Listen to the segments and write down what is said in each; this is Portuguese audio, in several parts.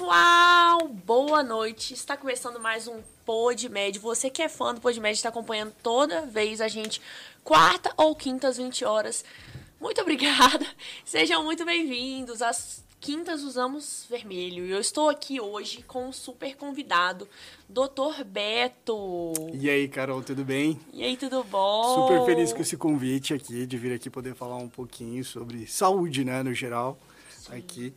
pessoal! Boa noite! Está começando mais um PodMed. Você que é fã do PodMed está acompanhando toda vez a gente, quarta ou quinta às 20 horas. Muito obrigada! Sejam muito bem-vindos. Às quintas usamos vermelho. E eu estou aqui hoje com um super convidado, Dr. Beto. E aí, Carol, tudo bem? E aí, tudo bom? Super feliz com esse convite aqui, de vir aqui poder falar um pouquinho sobre saúde, né, no geral, Sim. aqui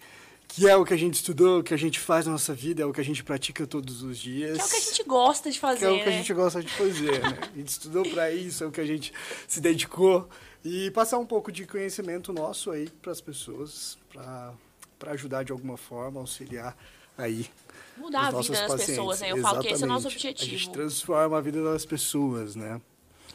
que é o que a gente estudou, o que a gente faz na nossa vida, é o que a gente pratica todos os dias. Que é o que a gente gosta de fazer. Que é o que né? a gente gosta de fazer, né? A gente estudou para isso, é o que a gente se dedicou. E passar um pouco de conhecimento nosso aí para as pessoas, para ajudar de alguma forma, auxiliar aí. Mudar a vida das pacientes. pessoas, né? Eu Exatamente. falo que esse é o nosso objetivo. A gente transforma a vida das pessoas, né?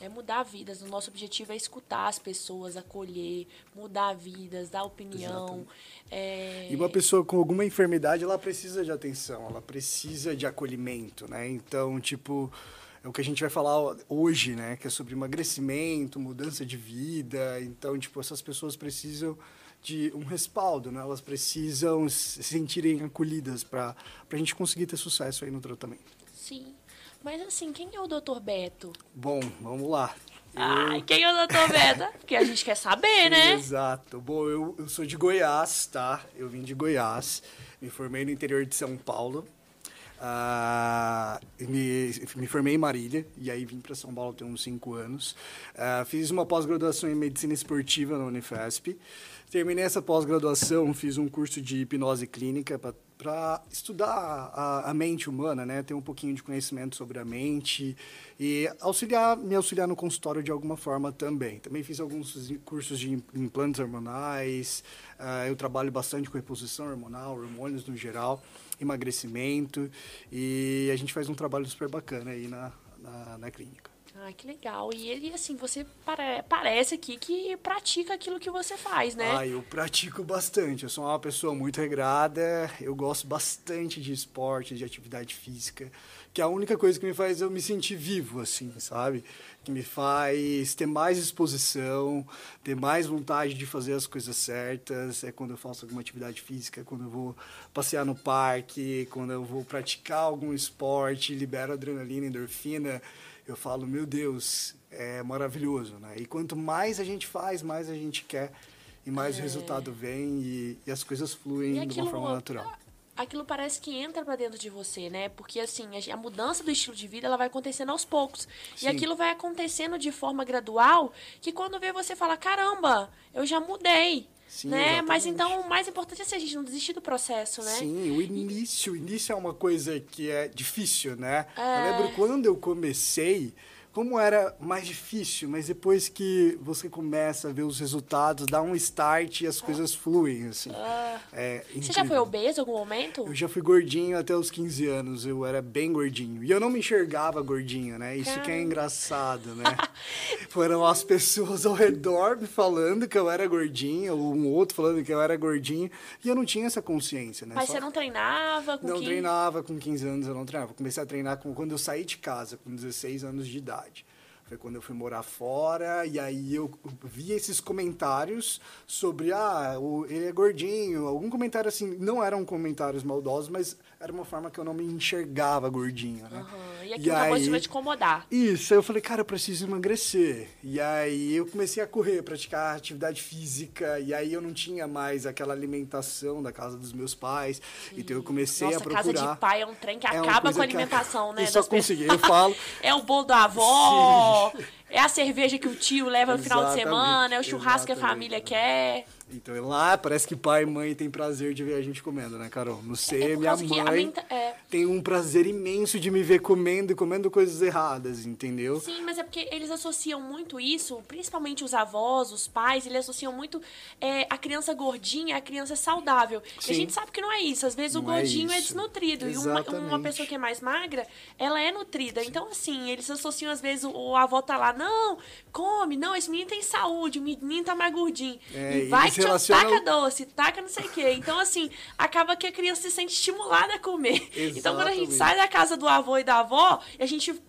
É mudar vidas. O nosso objetivo é escutar as pessoas, acolher, mudar vidas, dar opinião. É... E uma pessoa com alguma enfermidade, ela precisa de atenção, ela precisa de acolhimento, né? Então, tipo, é o que a gente vai falar hoje, né? Que é sobre emagrecimento, mudança de vida. Então, tipo, essas pessoas precisam de um respaldo, né? Elas precisam se sentirem acolhidas para a gente conseguir ter sucesso aí no tratamento. Sim. Mas assim, quem é o Dr. Beto? Bom, vamos lá. Eu... Ai, quem é o Dr. Beto? Porque a gente quer saber, né? Exato. Bom, eu, eu sou de Goiás, tá? Eu vim de Goiás, me formei no interior de São Paulo. Uh, me, me formei em Marília e aí vim para São Paulo tem uns cinco anos. Uh, fiz uma pós-graduação em medicina esportiva na Unifesp. Terminei essa pós-graduação, fiz um curso de hipnose clínica para estudar a, a, mente humana, né? Ter um pouquinho de conhecimento sobre a mente e auxiliar, me auxiliar no consultório de alguma forma também. Também fiz alguns cursos de implantes hormonais. Uh, eu trabalho bastante com reposição hormonal, hormônios no geral, emagrecimento e a gente faz um trabalho super bacana aí na, na, na clínica. Ah, que legal. E ele, assim, você pare parece aqui que pratica aquilo que você faz, né? Ah, eu pratico bastante. Eu sou uma pessoa muito regrada. Eu gosto bastante de esporte, de atividade física. Que é a única coisa que me faz eu me sentir vivo, assim, sabe? Que me faz ter mais exposição, ter mais vontade de fazer as coisas certas. É quando eu faço alguma atividade física, quando eu vou passear no parque, quando eu vou praticar algum esporte, libero adrenalina, endorfina eu falo, meu Deus, é maravilhoso, né? E quanto mais a gente faz, mais a gente quer e mais é. o resultado vem e, e as coisas fluem aquilo, de uma forma natural. Aquilo parece que entra para dentro de você, né? Porque assim, a, mudança do estilo de vida, ela vai acontecendo aos poucos. Sim. E aquilo vai acontecendo de forma gradual, que quando vê você fala, caramba, eu já mudei. Sim, né? Mas então o mais importante é assim, a gente não desistir do processo, né? Sim, o início, o início é uma coisa que é difícil, né? É... Eu lembro quando eu comecei, como era mais difícil, mas depois que você começa a ver os resultados, dá um start e as coisas fluem, assim. Ah. É você já foi obeso em algum momento? Eu já fui gordinho até os 15 anos, eu era bem gordinho. E eu não me enxergava gordinho, né? Isso Caramba. que é engraçado, né? Foram as pessoas ao redor me falando que eu era gordinho, ou um outro falando que eu era gordinho, e eu não tinha essa consciência, né? Mas Só... você não treinava com Não 15... treinava com 15 anos, eu não treinava. Comecei a treinar com... quando eu saí de casa, com 16 anos de idade. garage. Foi quando eu fui morar fora e aí eu vi esses comentários sobre ah, o, ele é gordinho, algum comentário assim, não eram comentários maldosos, mas era uma forma que eu não me enxergava gordinho, né? Uhum. E aquilo acabou de te incomodar. Isso, aí eu falei, cara, eu preciso emagrecer. E aí eu comecei a correr, praticar atividade física, e aí eu não tinha mais aquela alimentação da casa dos meus pais. Sim. Então eu comecei Nossa, a procurar. casa de pai é um trem que é acaba com a alimentação, que... né? Eu só consegui, eu falo. é o bolo da avó, Sim. É a cerveja que o tio leva no final de semana, é o churrasco Exatamente. que a família quer. Então lá parece que pai e mãe têm prazer de ver a gente comendo, né, Carol? No ser, é minha mãe é... tem um prazer imenso de me ver comendo e comendo coisas erradas, entendeu? Sim, mas é porque eles associam muito isso, principalmente os avós, os pais, eles associam muito é, a criança gordinha a criança saudável. Sim. E a gente sabe que não é isso. Às vezes não o é gordinho é, é desnutrido. Exatamente. E uma, uma, pessoa que é mais magra, ela é nutrida. Sim. Então, assim, eles associam, às vezes, o, o avó tá lá, não, come, não, esse menino tem saúde, o menino tá mais gordinho. É, e vai relaciona... taca doce, taca não sei o quê. Então, assim, acaba que a criança se sente estimulada a comer. Exatamente. Então, quando a gente sai da casa do avô e da avó, a gente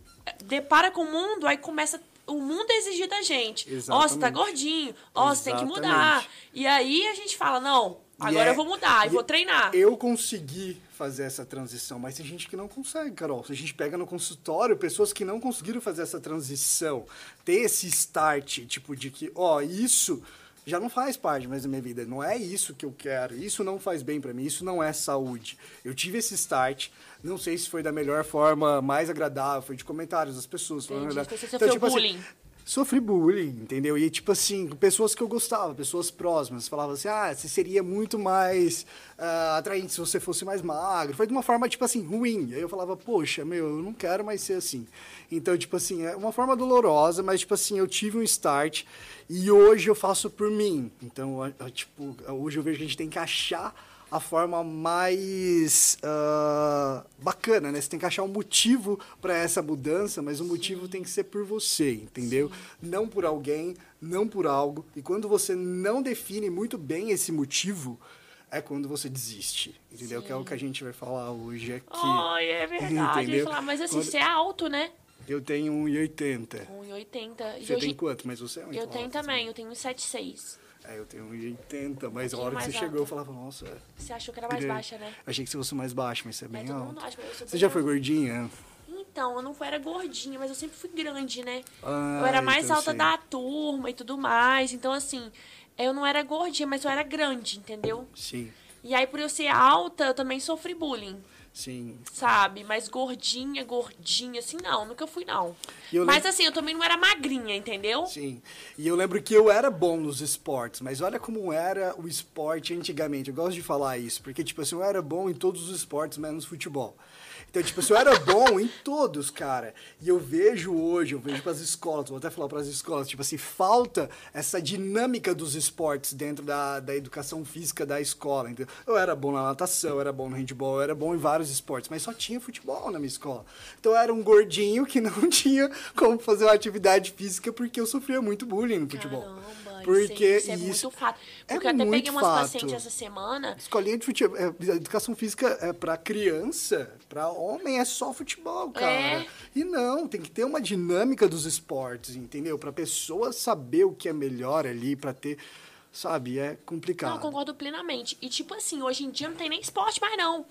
depara com o mundo, aí começa o mundo a exigir da gente. Ó, oh, você tá gordinho, ó, oh, você tem que mudar. E aí a gente fala, não, Agora é, eu vou mudar e vou treinar. Eu consegui fazer essa transição, mas tem gente que não consegue, Carol. Se a gente pega no consultório pessoas que não conseguiram fazer essa transição, ter esse start, tipo, de que, ó, isso já não faz parte mais da minha vida. Não é isso que eu quero. Isso não faz bem para mim. Isso não é saúde. Eu tive esse start. Não sei se foi da melhor forma, mais agradável. Foi de comentários das pessoas. Entendi. Você então, tipo, assim, bullying. Assim, sofri bullying, entendeu? E, tipo assim, pessoas que eu gostava, pessoas próximas, falavam assim, ah, você seria muito mais uh, atraente se você fosse mais magro. Foi de uma forma, tipo assim, ruim. Aí eu falava, poxa, meu, eu não quero mais ser assim. Então, tipo assim, é uma forma dolorosa, mas, tipo assim, eu tive um start e hoje eu faço por mim. Então, eu, tipo, hoje eu vejo que a gente tem que achar a forma mais uh, bacana, né? Você tem que achar um motivo para essa mudança, mas o motivo tem que ser por você, entendeu? Sim. Não por alguém, não por algo. E quando você não define muito bem esse motivo, é quando você desiste, entendeu? Sim. Que é o que a gente vai falar hoje aqui. Oh, é verdade. Entendeu? Falar, mas assim, quando... você é alto, né? Eu tenho 1,80. 1,80. Você hoje... tem quanto? Mas você é muito Eu tenho alto, também, eu tenho 1,76. É, eu tenho 1,80, mas um a hora que você alta. chegou eu falava, nossa. Você achou que era mais baixa, né? Achei que você fosse mais baixa, mas você é bem é, alto. Acha, você já foi gordinha? Então, eu não era gordinha, mas eu sempre fui grande, né? Ah, eu era mais então alta da turma e tudo mais. Então, assim, eu não era gordinha, mas eu era grande, entendeu? Sim. E aí, por eu ser alta, eu também sofri bullying. Sim. Sabe? Mas gordinha, gordinha, assim, não, nunca fui, não. Mas assim, eu também não era magrinha, entendeu? Sim. E eu lembro que eu era bom nos esportes, mas olha como era o esporte antigamente. Eu gosto de falar isso, porque, tipo assim, eu era bom em todos os esportes, menos futebol. Então, tipo, eu era bom em todos, cara. E eu vejo hoje, eu vejo para as escolas, vou até falar para as escolas, tipo assim, falta essa dinâmica dos esportes dentro da, da educação física da escola. Eu era bom na natação, eu era bom no handball, eu era bom em vários esportes, mas só tinha futebol na minha escola. Então eu era um gordinho que não tinha como fazer uma atividade física porque eu sofria muito bullying no futebol. Caramba. Porque isso, é isso é muito fato. Porque é eu até peguei umas fato. pacientes essa semana. Escolinha de futebol, é, educação física é para criança, para homem é só futebol, cara. É. E não, tem que ter uma dinâmica dos esportes, entendeu? Para pessoa saber o que é melhor ali, para ter sabe? É complicado. Não, concordo plenamente. E, tipo assim, hoje em dia não tem nem esporte mais, não.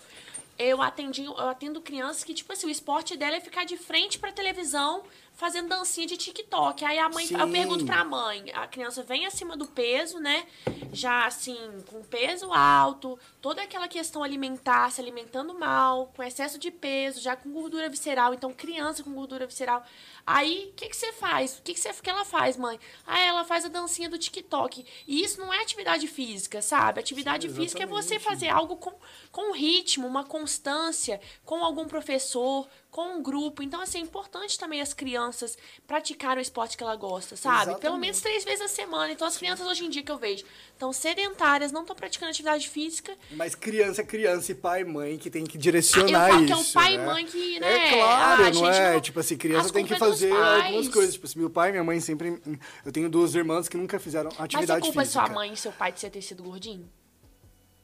Eu, atendi, eu atendo crianças que, tipo assim, o esporte dela é ficar de frente pra televisão fazendo dancinha de TikTok. Aí a mãe, Sim. eu pergunto pra mãe, a criança vem acima do peso, né? Já assim, com peso alto, toda aquela questão alimentar, se alimentando mal, com excesso de peso, já com gordura visceral, então criança com gordura visceral. Aí, o que, que você faz? O que, que, você, que ela faz, mãe? Ah, ela faz a dancinha do TikTok. E isso não é atividade física, sabe? Atividade Sim, física é você fazer algo com, com ritmo, uma constância, com algum professor, com um grupo. Então, assim, é importante também as crianças praticarem o esporte que ela gosta, sabe? Exatamente. Pelo menos três vezes a semana. Então, as crianças hoje em dia que eu vejo estão sedentárias, não estão praticando atividade física. Mas criança é criança e pai e mãe que tem que direcionar eu isso. que é o pai né? e mãe que, é né? É claro, ah, não é? Não... Tipo assim, criança tem que é fazer algumas coisas. Tipo assim, meu pai e minha mãe sempre. Eu tenho duas irmãs que nunca fizeram atividade física. Mas você culpa física. sua mãe e seu pai de você ter sido gordinho?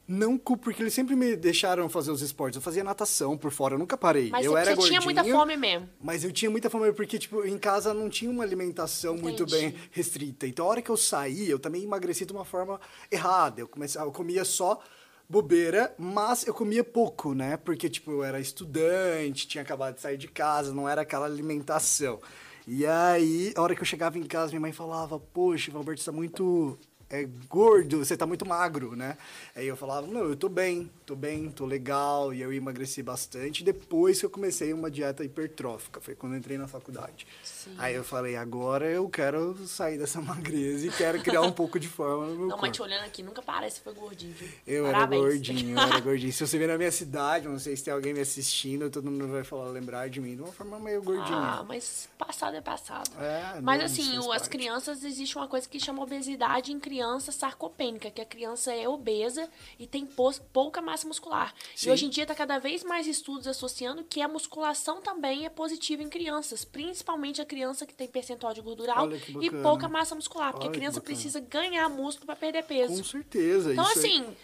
Não culpo, porque eles sempre me deixaram fazer os esportes. Eu fazia natação por fora, eu nunca parei. Mas eu você, era tinha muita fome mesmo. Mas eu tinha muita fome porque, tipo, em casa não tinha uma alimentação Entendi. muito bem restrita. Então, a hora que eu saí, eu também emagreci de uma forma errada. Eu, comecei, eu comia só bobeira, mas eu comia pouco, né? Porque, tipo, eu era estudante, tinha acabado de sair de casa, não era aquela alimentação. E aí, a hora que eu chegava em casa, minha mãe falava, poxa, o Alberto está muito é gordo, você tá muito magro, né? Aí eu falava, não, eu tô bem, tô bem, tô legal, e eu emagreci bastante. Depois que eu comecei uma dieta hipertrófica, foi quando eu entrei na faculdade. Sim. Aí eu falei, agora eu quero sair dessa magreza e quero criar um pouco de forma no meu não, corpo. mas te olhando aqui, nunca parece que foi gordinho, viu? Eu Parabéns. era gordinho, eu era gordinho. Se você vir na minha cidade, não sei se tem alguém me assistindo, todo mundo vai falar, lembrar de mim de uma forma meio gordinha. Ah, mas passado é passado. É, mas assim, as crianças, existe uma coisa que chama obesidade em criança sarcopênica, que a criança é obesa e tem pouca massa muscular. Sim. E hoje em dia está cada vez mais estudos associando que a musculação também é positiva em crianças, principalmente a criança que tem percentual de gordura alto e pouca massa muscular, porque Olha a criança precisa ganhar músculo para perder peso. Com certeza. Então, assim.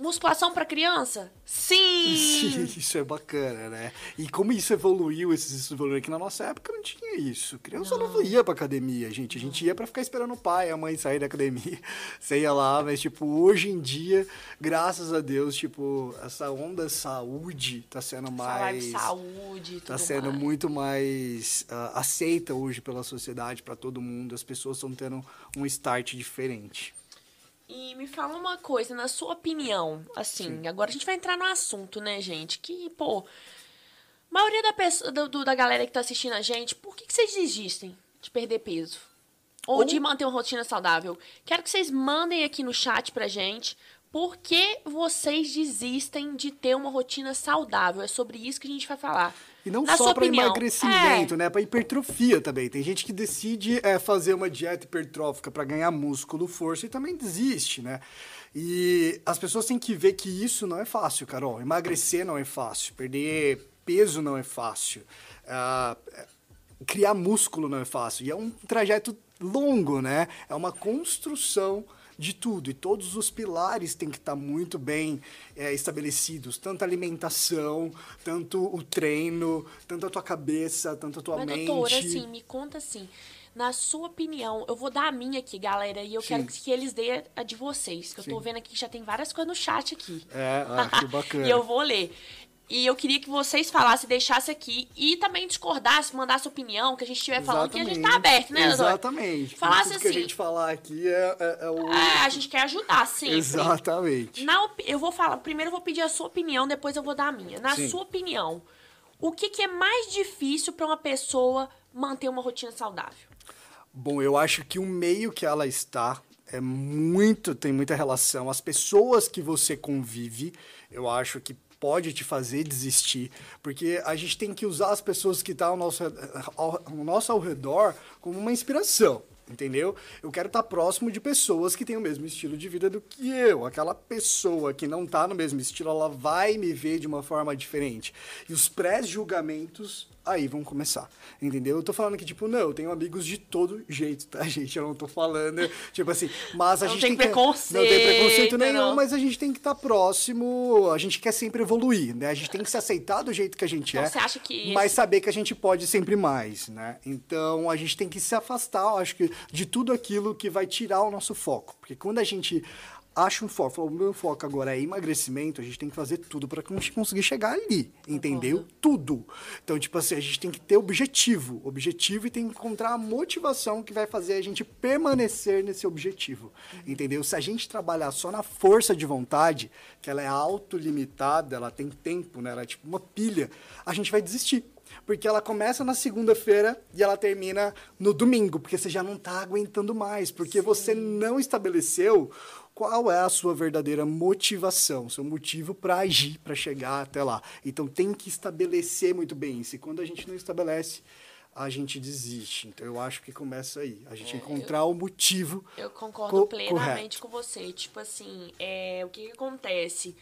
Musculação para criança? Sim! Isso é bacana, né? E como isso evoluiu, esses evoluíram aqui na nossa época, não tinha isso. Criança não, não ia pra academia, gente. A gente ia para ficar esperando o pai, a mãe sair da academia. Você ia lá, mas, tipo, hoje em dia, graças a Deus, tipo, essa onda saúde tá sendo mais... saúde, Tá sendo mais. muito mais uh, aceita hoje pela sociedade, para todo mundo. As pessoas estão tendo um start diferente. E me fala uma coisa, na sua opinião, assim, Sim. agora a gente vai entrar no assunto, né, gente? Que, pô, a maioria da, pessoa, do, da galera que tá assistindo a gente, por que, que vocês desistem de perder peso? Ou, Ou de manter uma rotina saudável? Quero que vocês mandem aqui no chat pra gente por que vocês desistem de ter uma rotina saudável. É sobre isso que a gente vai falar. E não Na só para emagrecimento, é. né? Para hipertrofia também. Tem gente que decide é, fazer uma dieta hipertrófica para ganhar músculo, força e também desiste, né? E as pessoas têm que ver que isso não é fácil, Carol. Emagrecer não é fácil. Perder peso não é fácil. Uh, criar músculo não é fácil. E é um trajeto longo, né? É uma construção de tudo. E todos os pilares têm que estar muito bem é, estabelecidos. Tanto a alimentação, tanto o treino, tanto a tua cabeça, tanto a tua Mas, mente. doutora, assim, me conta assim. Na sua opinião, eu vou dar a minha aqui, galera, e eu Sim. quero que eles deem a de vocês. Que eu Sim. tô vendo aqui que já tem várias coisas no chat aqui. É, ah, que bacana. e eu vou ler. E eu queria que vocês falassem, deixassem aqui e também discordassem, mandassem opinião, que a gente estiver falando, que a gente tá aberto, né? Exatamente. Falasse Tudo assim. que a assim. gente falar aqui é, é, é o. É, a gente quer ajudar, sim. Exatamente. Na, eu vou falar, primeiro eu vou pedir a sua opinião, depois eu vou dar a minha. Na sim. sua opinião, o que, que é mais difícil para uma pessoa manter uma rotina saudável? Bom, eu acho que o meio que ela está é muito, tem muita relação. As pessoas que você convive, eu acho que pode te fazer desistir, porque a gente tem que usar as pessoas que estão tá ao nosso, ao, ao nosso ao redor como uma inspiração entendeu? Eu quero estar próximo de pessoas que têm o mesmo estilo de vida do que eu. Aquela pessoa que não está no mesmo estilo, ela vai me ver de uma forma diferente. E os pré-julgamentos aí vão começar, entendeu? Eu tô falando que, tipo, não, eu tenho amigos de todo jeito, tá, gente? Eu não tô falando, tipo assim, mas a não gente tem tem preconceito. Não tem preconceito nenhum, não. mas a gente tem que estar tá próximo, a gente quer sempre evoluir, né? A gente tem que se aceitar do jeito que a gente então, é, você acha que mas saber que a gente pode sempre mais, né? Então, a gente tem que se afastar, eu acho que, de tudo aquilo que vai tirar o nosso foco, porque quando a gente acha um foco. O meu foco agora é emagrecimento, a gente tem que fazer tudo para conseguir chegar ali, entendeu? Tudo. Então, tipo assim, a gente tem que ter objetivo, objetivo e tem que encontrar a motivação que vai fazer a gente permanecer nesse objetivo, entendeu? Se a gente trabalhar só na força de vontade, que ela é autolimitada, ela tem tempo, né? Ela é tipo uma pilha, a gente vai desistir porque ela começa na segunda-feira e ela termina no domingo, porque você já não está aguentando mais, porque Sim. você não estabeleceu qual é a sua verdadeira motivação, seu motivo para agir, para chegar até lá. Então tem que estabelecer muito bem isso. E quando a gente não estabelece, a gente desiste. Então eu acho que começa aí, a gente é, encontrar eu, o motivo. Eu concordo co plenamente correto. com você. Tipo assim, é, o que, que acontece?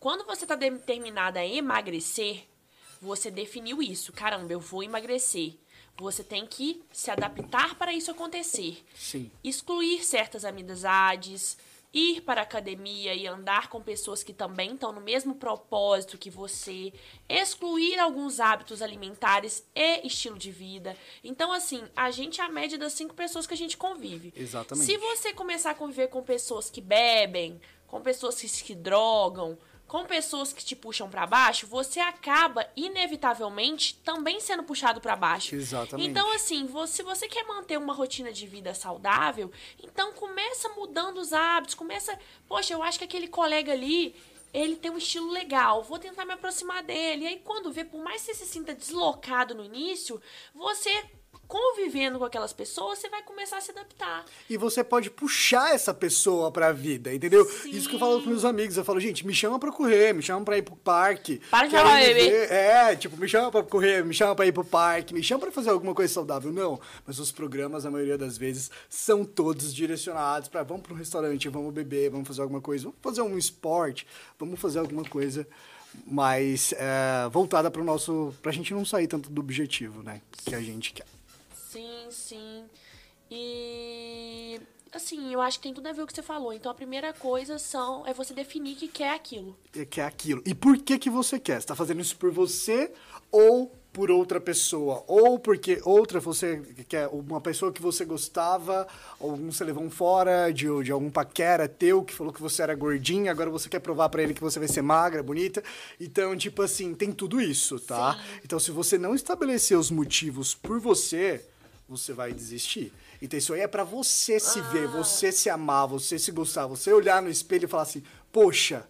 Quando você está determinada a emagrecer, você definiu isso. Caramba, eu vou emagrecer. Você tem que se adaptar para isso acontecer. Sim. Excluir certas amizades, ir para a academia e andar com pessoas que também estão no mesmo propósito que você, excluir alguns hábitos alimentares e estilo de vida. Então, assim, a gente é a média das cinco pessoas que a gente convive. Exatamente. Se você começar a conviver com pessoas que bebem, com pessoas que se drogam, com pessoas que te puxam para baixo, você acaba inevitavelmente também sendo puxado para baixo. Exatamente. Então assim, você, se você quer manter uma rotina de vida saudável, então começa mudando os hábitos, começa, poxa, eu acho que aquele colega ali ele tem um estilo legal, vou tentar me aproximar dele. E aí, quando vê, por mais que você se sinta deslocado no início, você convivendo com aquelas pessoas, você vai começar a se adaptar. E você pode puxar essa pessoa pra vida, entendeu? Sim. Isso que eu falo com meus amigos. Eu falo, gente, me chama pra correr, me chama pra ir pro parque. Para de falar, bebê. É, tipo, me chama pra correr, me chama pra ir pro parque, me chama pra fazer alguma coisa saudável. Não, mas os programas, a maioria das vezes, são todos direcionados pra vamos pro restaurante, vamos beber, vamos fazer alguma coisa, vamos fazer um esporte, vamos fazer alguma coisa mais é, voltada para o nosso, pra gente não sair tanto do objetivo, né, que a gente quer. Sim, sim. E assim, eu acho que tem tudo a ver com o que você falou. Então, a primeira coisa são, é você definir que quer aquilo. É que é aquilo. E por que que você quer? Você tá fazendo isso por você ou por outra pessoa? Ou porque outra você quer uma pessoa que você gostava, ou você levou um fora de, de algum paquera teu que falou que você era gordinha, agora você quer provar para ele que você vai ser magra, bonita. Então, tipo assim, tem tudo isso, tá? Sim. Então, se você não estabelecer os motivos por você, você vai desistir. Então isso aí é para você se ah. ver, você se amar, você se gostar, você olhar no espelho e falar assim: "Poxa,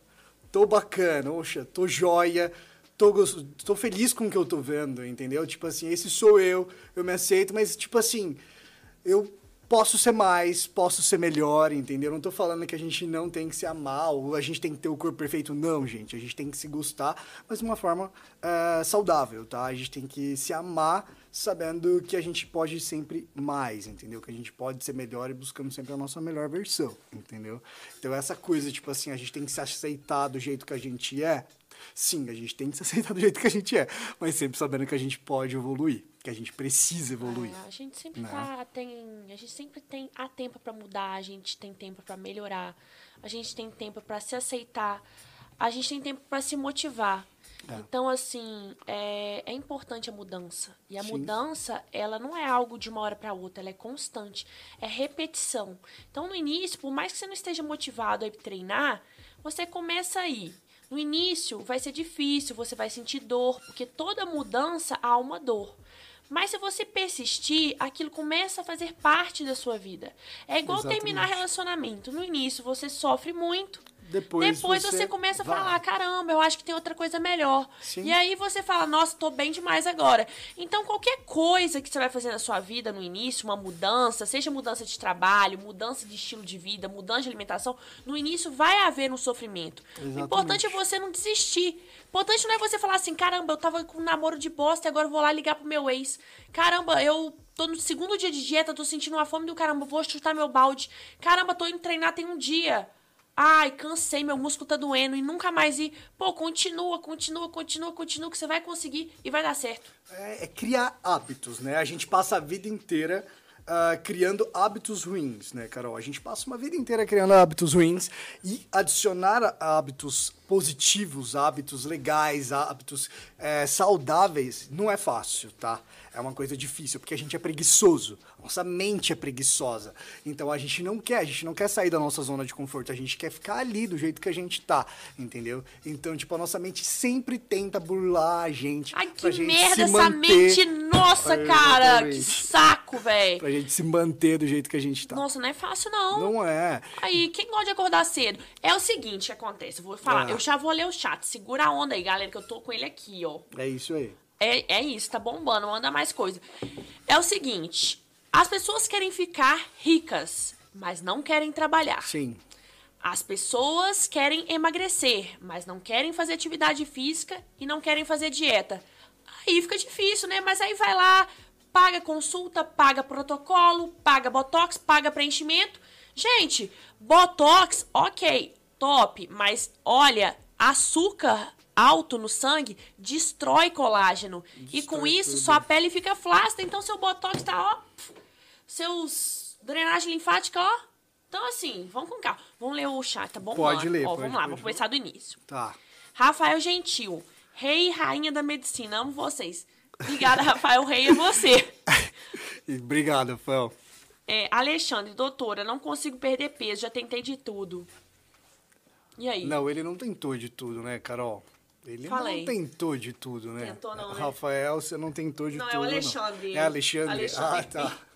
tô bacana, poxa, tô joia, tô, tô feliz com o que eu tô vendo", entendeu? Tipo assim, esse sou eu, eu me aceito, mas tipo assim, eu posso ser mais, posso ser melhor, entendeu? Não tô falando que a gente não tem que se amar ou a gente tem que ter o corpo perfeito, não, gente. A gente tem que se gostar, mas de uma forma uh, saudável, tá? A gente tem que se amar sabendo que a gente pode sempre mais, entendeu? Que a gente pode ser melhor e buscando sempre a nossa melhor versão, entendeu? Então essa coisa, tipo assim, a gente tem que se aceitar do jeito que a gente é. Sim, a gente tem que se aceitar do jeito que a gente é, mas sempre sabendo que a gente pode evoluir, que a gente precisa evoluir. É, a gente sempre né? tá, tem, a gente sempre tem há tempo para mudar, a gente tem tempo para melhorar, a gente tem tempo para se aceitar, a gente tem tempo para se motivar. É. Então, assim, é, é, importante a mudança. E a Sim. mudança, ela não é algo de uma hora para outra, ela é constante. É repetição. Então, no início, por mais que você não esteja motivado a treinar, você começa aí. No início, vai ser difícil, você vai sentir dor, porque toda mudança há uma dor. Mas se você persistir, aquilo começa a fazer parte da sua vida. É igual Exatamente. terminar relacionamento. No início, você sofre muito depois, Depois você, você começa a vai. falar, caramba, eu acho que tem outra coisa melhor. Sim. E aí você fala, nossa, tô bem demais agora. Então, qualquer coisa que você vai fazer na sua vida no início, uma mudança, seja mudança de trabalho, mudança de estilo de vida, mudança de alimentação, no início vai haver um sofrimento. Exatamente. O importante é você não desistir. O importante não é você falar assim, caramba, eu tava com um namoro de bosta e agora eu vou lá ligar pro meu ex. Caramba, eu tô no segundo dia de dieta, tô sentindo uma fome do caramba, vou chutar meu balde. Caramba, tô indo treinar tem um dia. Ai, cansei, meu músculo tá doendo e nunca mais ir. Pô, continua, continua, continua, continua, que você vai conseguir e vai dar certo. É, é criar hábitos, né? A gente passa a vida inteira uh, criando hábitos ruins, né, Carol? A gente passa uma vida inteira criando hábitos ruins e adicionar hábitos positivos, hábitos legais, hábitos é, saudáveis, não é fácil, tá? É uma coisa difícil, porque a gente é preguiçoso. Nossa mente é preguiçosa. Então a gente não quer, a gente não quer sair da nossa zona de conforto, a gente quer ficar ali do jeito que a gente tá, entendeu? Então, tipo, a nossa mente sempre tenta burlar a gente. Ai, que gente merda essa manter... mente, nossa, cara! Que saco, velho! Pra gente se manter do jeito que a gente tá. Nossa, não é fácil, não. Não é. Aí, quem gosta de acordar cedo? É o seguinte que acontece, eu vou falar. Ah. Eu já vou ler o chat. Segura a onda aí, galera, que eu tô com ele aqui, ó. É isso aí. É, é isso, tá bombando, manda mais coisa. É o seguinte: as pessoas querem ficar ricas, mas não querem trabalhar. Sim. As pessoas querem emagrecer, mas não querem fazer atividade física e não querem fazer dieta. Aí fica difícil, né? Mas aí vai lá, paga consulta, paga protocolo, paga botox, paga preenchimento. Gente, botox, ok, top, mas olha, açúcar alto no sangue destrói colágeno. Destrói e com isso, tudo. sua pele fica flácida. Então, seu botox tá, ó. Seus drenagem linfática, ó. Então, assim, vamos com calma. Vamos ler o chat, tá bom? Pode ler. Ó, pode, vamos lá, pode, vamos começar do início. Tá. Rafael Gentil, rei e rainha da medicina. Amo vocês. Obrigada, Rafael. Rei é você. Obrigado, Rafael. É, Alexandre, doutora, não consigo perder peso, já tentei de tudo. E aí? Não, ele não tentou de tudo, né, Carol? Ele Falei. não tentou de tudo, né? Tentou não, né? Rafael, você não tentou de não, tudo. Não, é o Alexandre. É Alexandre? Alexandre. Ah, tá.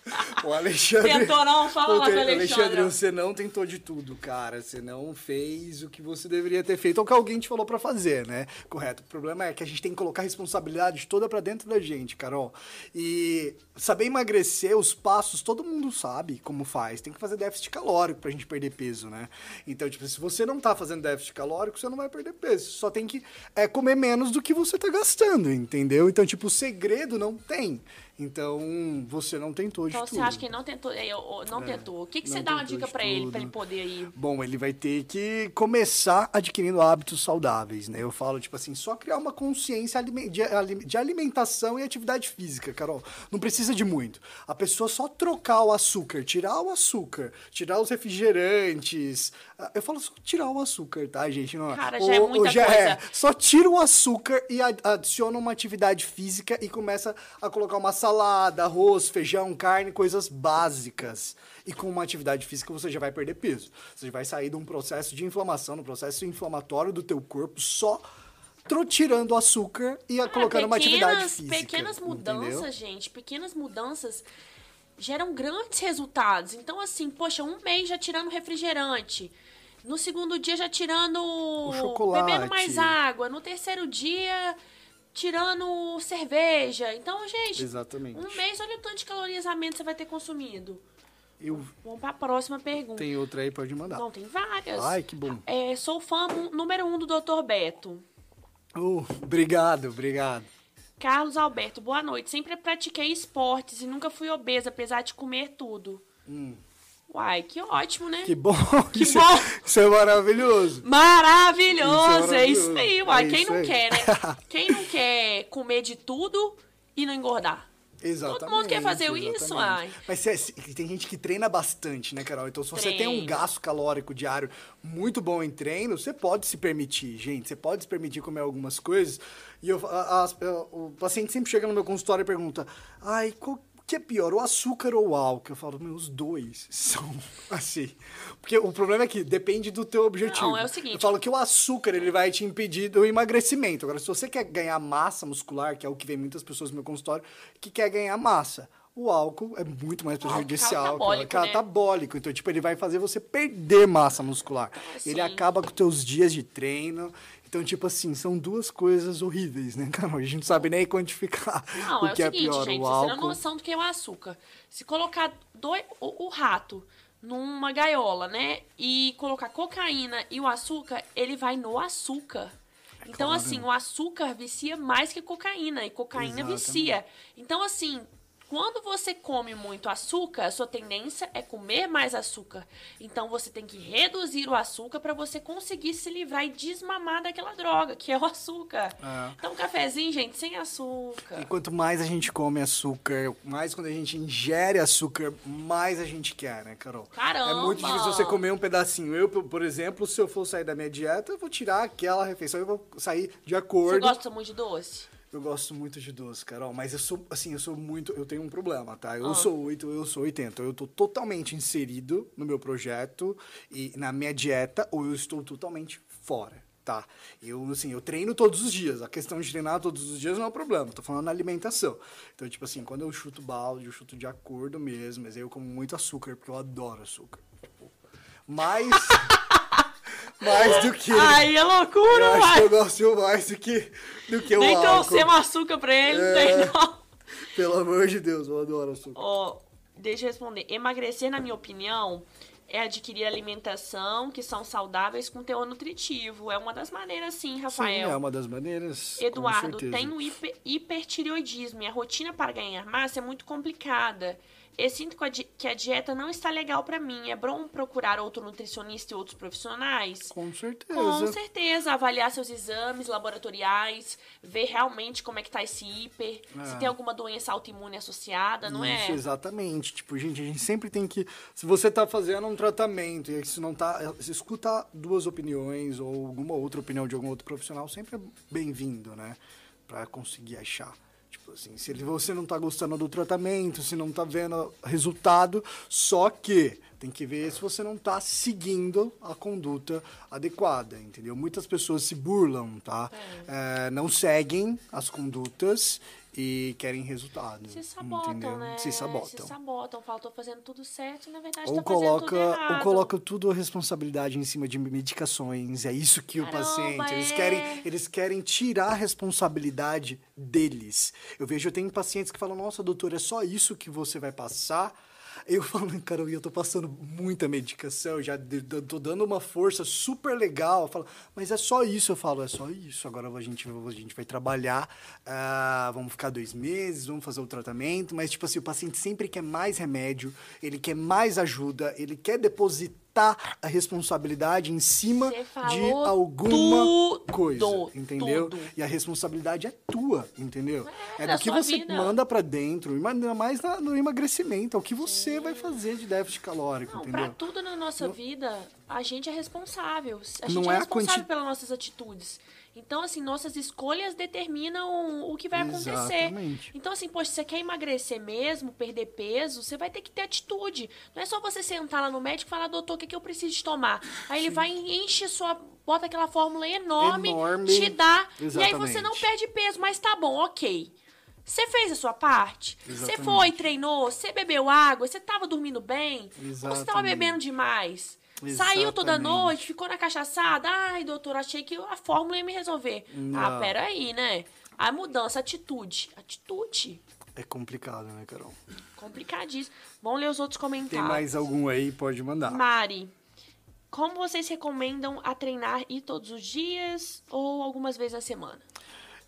O Alexandre. Tentou não? Fala lá com Alexandre. Alexandre, você não tentou de tudo, cara. Você não fez o que você deveria ter feito ou que alguém te falou para fazer, né? Correto. O problema é que a gente tem que colocar a responsabilidade toda para dentro da gente, Carol. E saber emagrecer, os passos, todo mundo sabe como faz. Tem que fazer déficit calórico pra gente perder peso, né? Então, tipo, se você não tá fazendo déficit calórico, você não vai perder peso. Só tem que é, comer menos do que você tá gastando, entendeu? Então, tipo, o segredo não tem. Então, você não tentou então, tudo. Então você acha que ele não tentou? Não é, tentou. O que, que você dá uma dica para ele, para ele poder ir? Bom, ele vai ter que começar adquirindo hábitos saudáveis, né? Eu falo, tipo assim, só criar uma consciência de alimentação e atividade física, Carol. Não precisa de muito. A pessoa só trocar o açúcar, tirar o açúcar, tirar os refrigerantes. Eu falo só tirar o açúcar, tá, gente? Não, é. Cara, já é ou, é muita já coisa. É. Só tira o açúcar e adiciona uma atividade física e começa a colocar uma salada, arroz, feijão, carne, coisas básicas. E com uma atividade física você já vai perder peso. Você vai sair de um processo de inflamação, um processo inflamatório do teu corpo só tirando o açúcar e ah, colocando pequenas, uma atividade física. Pequenas mudanças, entendeu? gente, pequenas mudanças geram grandes resultados. Então, assim, poxa, um mês já tirando refrigerante. No segundo dia já tirando. O chocolate. Bebendo mais água. No terceiro dia tirando cerveja. Então, gente, Exatamente. um mês, olha o tanto de calorisamento você vai ter consumido. Eu... Vamos para a próxima pergunta. Tem outra aí, pode mandar. Não, tem várias. Ai, que bom. É, sou fã número um do Dr. Beto. Oh, obrigado, obrigado. Carlos Alberto, boa noite. Sempre pratiquei esportes e nunca fui obesa, apesar de comer tudo. Hum. Uai, que ótimo, né? Que bom. Que isso, bom. É, isso é maravilhoso. Maravilhoso. É isso, é aí, uai. É Quem não aí. quer, né? Quem não quer comer de tudo e não engordar? Exatamente. Todo mundo quer fazer exatamente. isso, ai. Mas tem gente que treina bastante, né, Carol? Então, se você tem um gasto calórico diário muito bom em treino, você pode se permitir, gente. Você pode se permitir comer algumas coisas. E eu, a, a, o paciente sempre chega no meu consultório e pergunta: ai, qual que é pior, o açúcar ou o álcool? Eu falo, meu, os dois são assim. Porque o problema é que depende do teu objetivo. Não, é o seguinte. Eu falo que o açúcar, ele vai te impedir do emagrecimento. Agora, se você quer ganhar massa muscular, que é o que vem muitas pessoas no meu consultório, que quer ganhar massa. O álcool é muito mais prejudicial. O catabólico, né? catabólico. Então, tipo, ele vai fazer você perder massa muscular. Assim. Ele acaba com os teus dias de treino. Então, tipo assim, são duas coisas horríveis, né, Carol? A gente não sabe nem quantificar não, o é que o é seguinte, pior, gente, o álcool. Você tem noção do que é o açúcar. Se colocar dois, o, o, rato numa gaiola, né, e colocar cocaína e o açúcar, ele vai no açúcar. É então, claro. assim, o açúcar vicia mais que cocaína, e cocaína Exatamente. vicia. Então, assim, quando você come muito açúcar, a sua tendência é comer mais açúcar. Então você tem que reduzir o açúcar para você conseguir se livrar e desmamar daquela droga, que é o açúcar. É. Então, um cafezinho, gente, sem açúcar. E quanto mais a gente come açúcar, mais quando a gente ingere açúcar, mais a gente quer, né, Carol? Caramba! É muito difícil você comer um pedacinho. Eu, por exemplo, se eu for sair da minha dieta, eu vou tirar aquela refeição e vou sair de acordo. Você gosta muito de doce? Eu gosto muito de doce, Carol, mas eu sou, assim, eu sou muito, eu tenho um problema, tá? Eu ah. sou 8, eu sou 80. Eu tô totalmente inserido no meu projeto e na minha dieta, ou eu estou totalmente fora, tá? Eu, assim, eu treino todos os dias. A questão de treinar todos os dias não é um problema. Tô falando na alimentação. Então, tipo assim, quando eu chuto balde, eu chuto de acordo mesmo, mas eu como muito açúcar, porque eu adoro açúcar. Mas... mais do que. Aí é loucura, eu acho que eu gosto mais do que, do que Nem o álcool. Nem trouxemos açúcar pra ele, é... não tem não. Pelo amor de Deus, eu adoro açúcar. Ó, oh, deixa eu responder. Emagrecer, na minha opinião, é adquirir alimentação que são saudáveis com teor nutritivo. É uma das maneiras, sim, Rafael. Sim, é uma das maneiras. Eduardo, tenho hiper, hipertireoidismo e a rotina para ganhar massa é muito complicada. Eu sinto que a dieta não está legal para mim. É bom procurar outro nutricionista e outros profissionais? Com certeza. Com certeza. Avaliar seus exames laboratoriais, ver realmente como é que tá esse hiper, é. se tem alguma doença autoimune associada, não isso, é? Isso, exatamente. Tipo, gente, a gente sempre tem que... Se você tá fazendo um tratamento e isso não tá... Se escutar duas opiniões ou alguma outra opinião de algum outro profissional, sempre é bem-vindo, né? Para conseguir achar. Tipo assim, se você não está gostando do tratamento, se não está vendo resultado, só que tem que ver se você não está seguindo a conduta adequada, entendeu? Muitas pessoas se burlam, tá? É. É, não seguem as condutas e querem resultados. Se sabotam, entendeu? né? Se sabotam. Se sabotam, falam, tô fazendo tudo certo e na verdade ou tá coloca, tudo errado. Ou coloca tudo a responsabilidade em cima de medicações. É isso que Caramba, o paciente... É... Eles, querem, eles querem tirar a responsabilidade deles. Eu vejo, eu tenho pacientes que falam, nossa, doutor, é só isso que você vai passar? Eu falo, Carol, eu tô passando muita medicação, já tô dando uma força super legal. Falo, mas é só isso. Eu falo, é só isso. Agora a gente, a gente vai trabalhar, uh, vamos ficar dois meses, vamos fazer o tratamento. Mas, tipo assim, o paciente sempre quer mais remédio, ele quer mais ajuda, ele quer depositar botar a responsabilidade em cima de alguma coisa, entendeu? Tudo. E a responsabilidade é tua, entendeu? É, é do que você vida. manda para dentro, ainda mais no emagrecimento, é o que você Sim. vai fazer de déficit calórico, Não, entendeu? Pra tudo na nossa vida, a gente é responsável. A gente Não é, é responsável quanti... pelas nossas atitudes. Então, assim, nossas escolhas determinam o que vai acontecer. Exatamente. Então, assim, poxa, você quer emagrecer mesmo, perder peso, você vai ter que ter atitude. Não é só você sentar lá no médico e falar, doutor, o que, que eu preciso tomar? Aí Sim. ele vai e enche sua. bota aquela fórmula enorme, enorme. te dá. Exatamente. E aí você não perde peso, mas tá bom, ok. Você fez a sua parte? Você foi, treinou, você bebeu água, você estava dormindo bem? Exatamente. Ou você estava bebendo demais? Exatamente. Saiu toda noite, ficou na cachaçada. Ai, doutor, achei que a fórmula ia me resolver. Ah, Não. Ah, peraí, né? A mudança, atitude. Atitude. É complicado, né, Carol? Complicadíssimo. Vamos ler os outros comentários. Tem mais algum aí? Pode mandar. Mari, como vocês recomendam a treinar ir todos os dias ou algumas vezes na semana?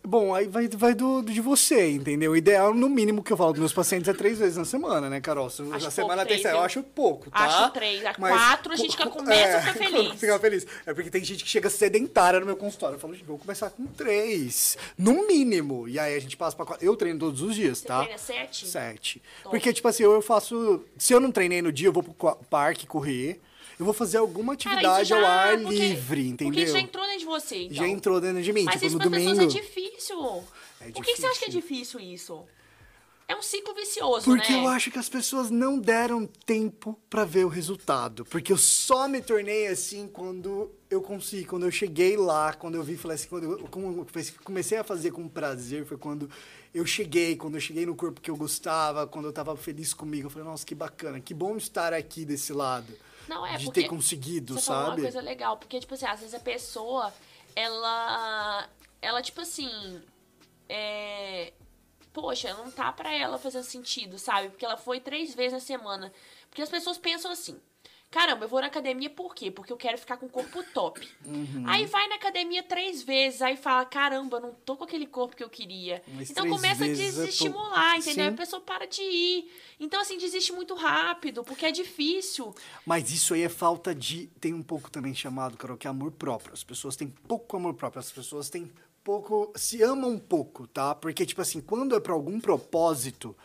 Bom, aí vai, vai do, de você, entendeu? O ideal, no mínimo, que eu falo dos meus pacientes é três vezes na semana, né, Carol? Se, a semana tem eu acho pouco, tá? Acho três. A Mas, quatro a gente já começa é, a ficar feliz. Ficar feliz. É porque tem gente que chega sedentária no meu consultório. Eu falo, vou começar com três, no mínimo. E aí a gente passa pra quatro. Eu treino todos os dias, Você tá? treina sete? Sete. Top. Porque, tipo assim, eu faço... Se eu não treinei no dia, eu vou pro parque correr eu vou fazer alguma atividade Cara, já, ao ar porque, livre, entendeu? Porque já entrou dentro de você, então. Já entrou dentro de mim. Mas tipo, isso no para domingo... pessoas é difícil. É Por que, você acha que é difícil isso? É um ciclo vicioso, Porque né? eu acho que as pessoas não deram tempo para ver o resultado. Porque eu só me tornei assim quando eu consegui, quando eu cheguei lá, quando eu vi, falei assim, quando eu comecei a fazer com prazer, foi quando eu cheguei, quando eu cheguei no corpo que eu gostava, quando eu tava feliz comigo. Eu falei, nossa, que bacana, que bom estar aqui desse lado. Não, é de ter conseguido, você sabe? Falou uma coisa legal, porque, tipo assim, às vezes a pessoa, ela. Ela, tipo assim. É, poxa, não tá pra ela fazer sentido, sabe? Porque ela foi três vezes na semana. Porque as pessoas pensam assim. Caramba, eu vou na academia por quê? Porque eu quero ficar com o corpo top. Uhum. Aí vai na academia três vezes, aí fala, caramba, não tô com aquele corpo que eu queria. Mas então começa a desestimular, tô... entendeu? Sim. A pessoa para de ir. Então, assim, desiste muito rápido, porque é difícil. Mas isso aí é falta de. Tem um pouco também chamado, Carol, que é amor próprio. As pessoas têm pouco amor próprio, as pessoas têm pouco. se amam um pouco, tá? Porque, tipo assim, quando é para algum propósito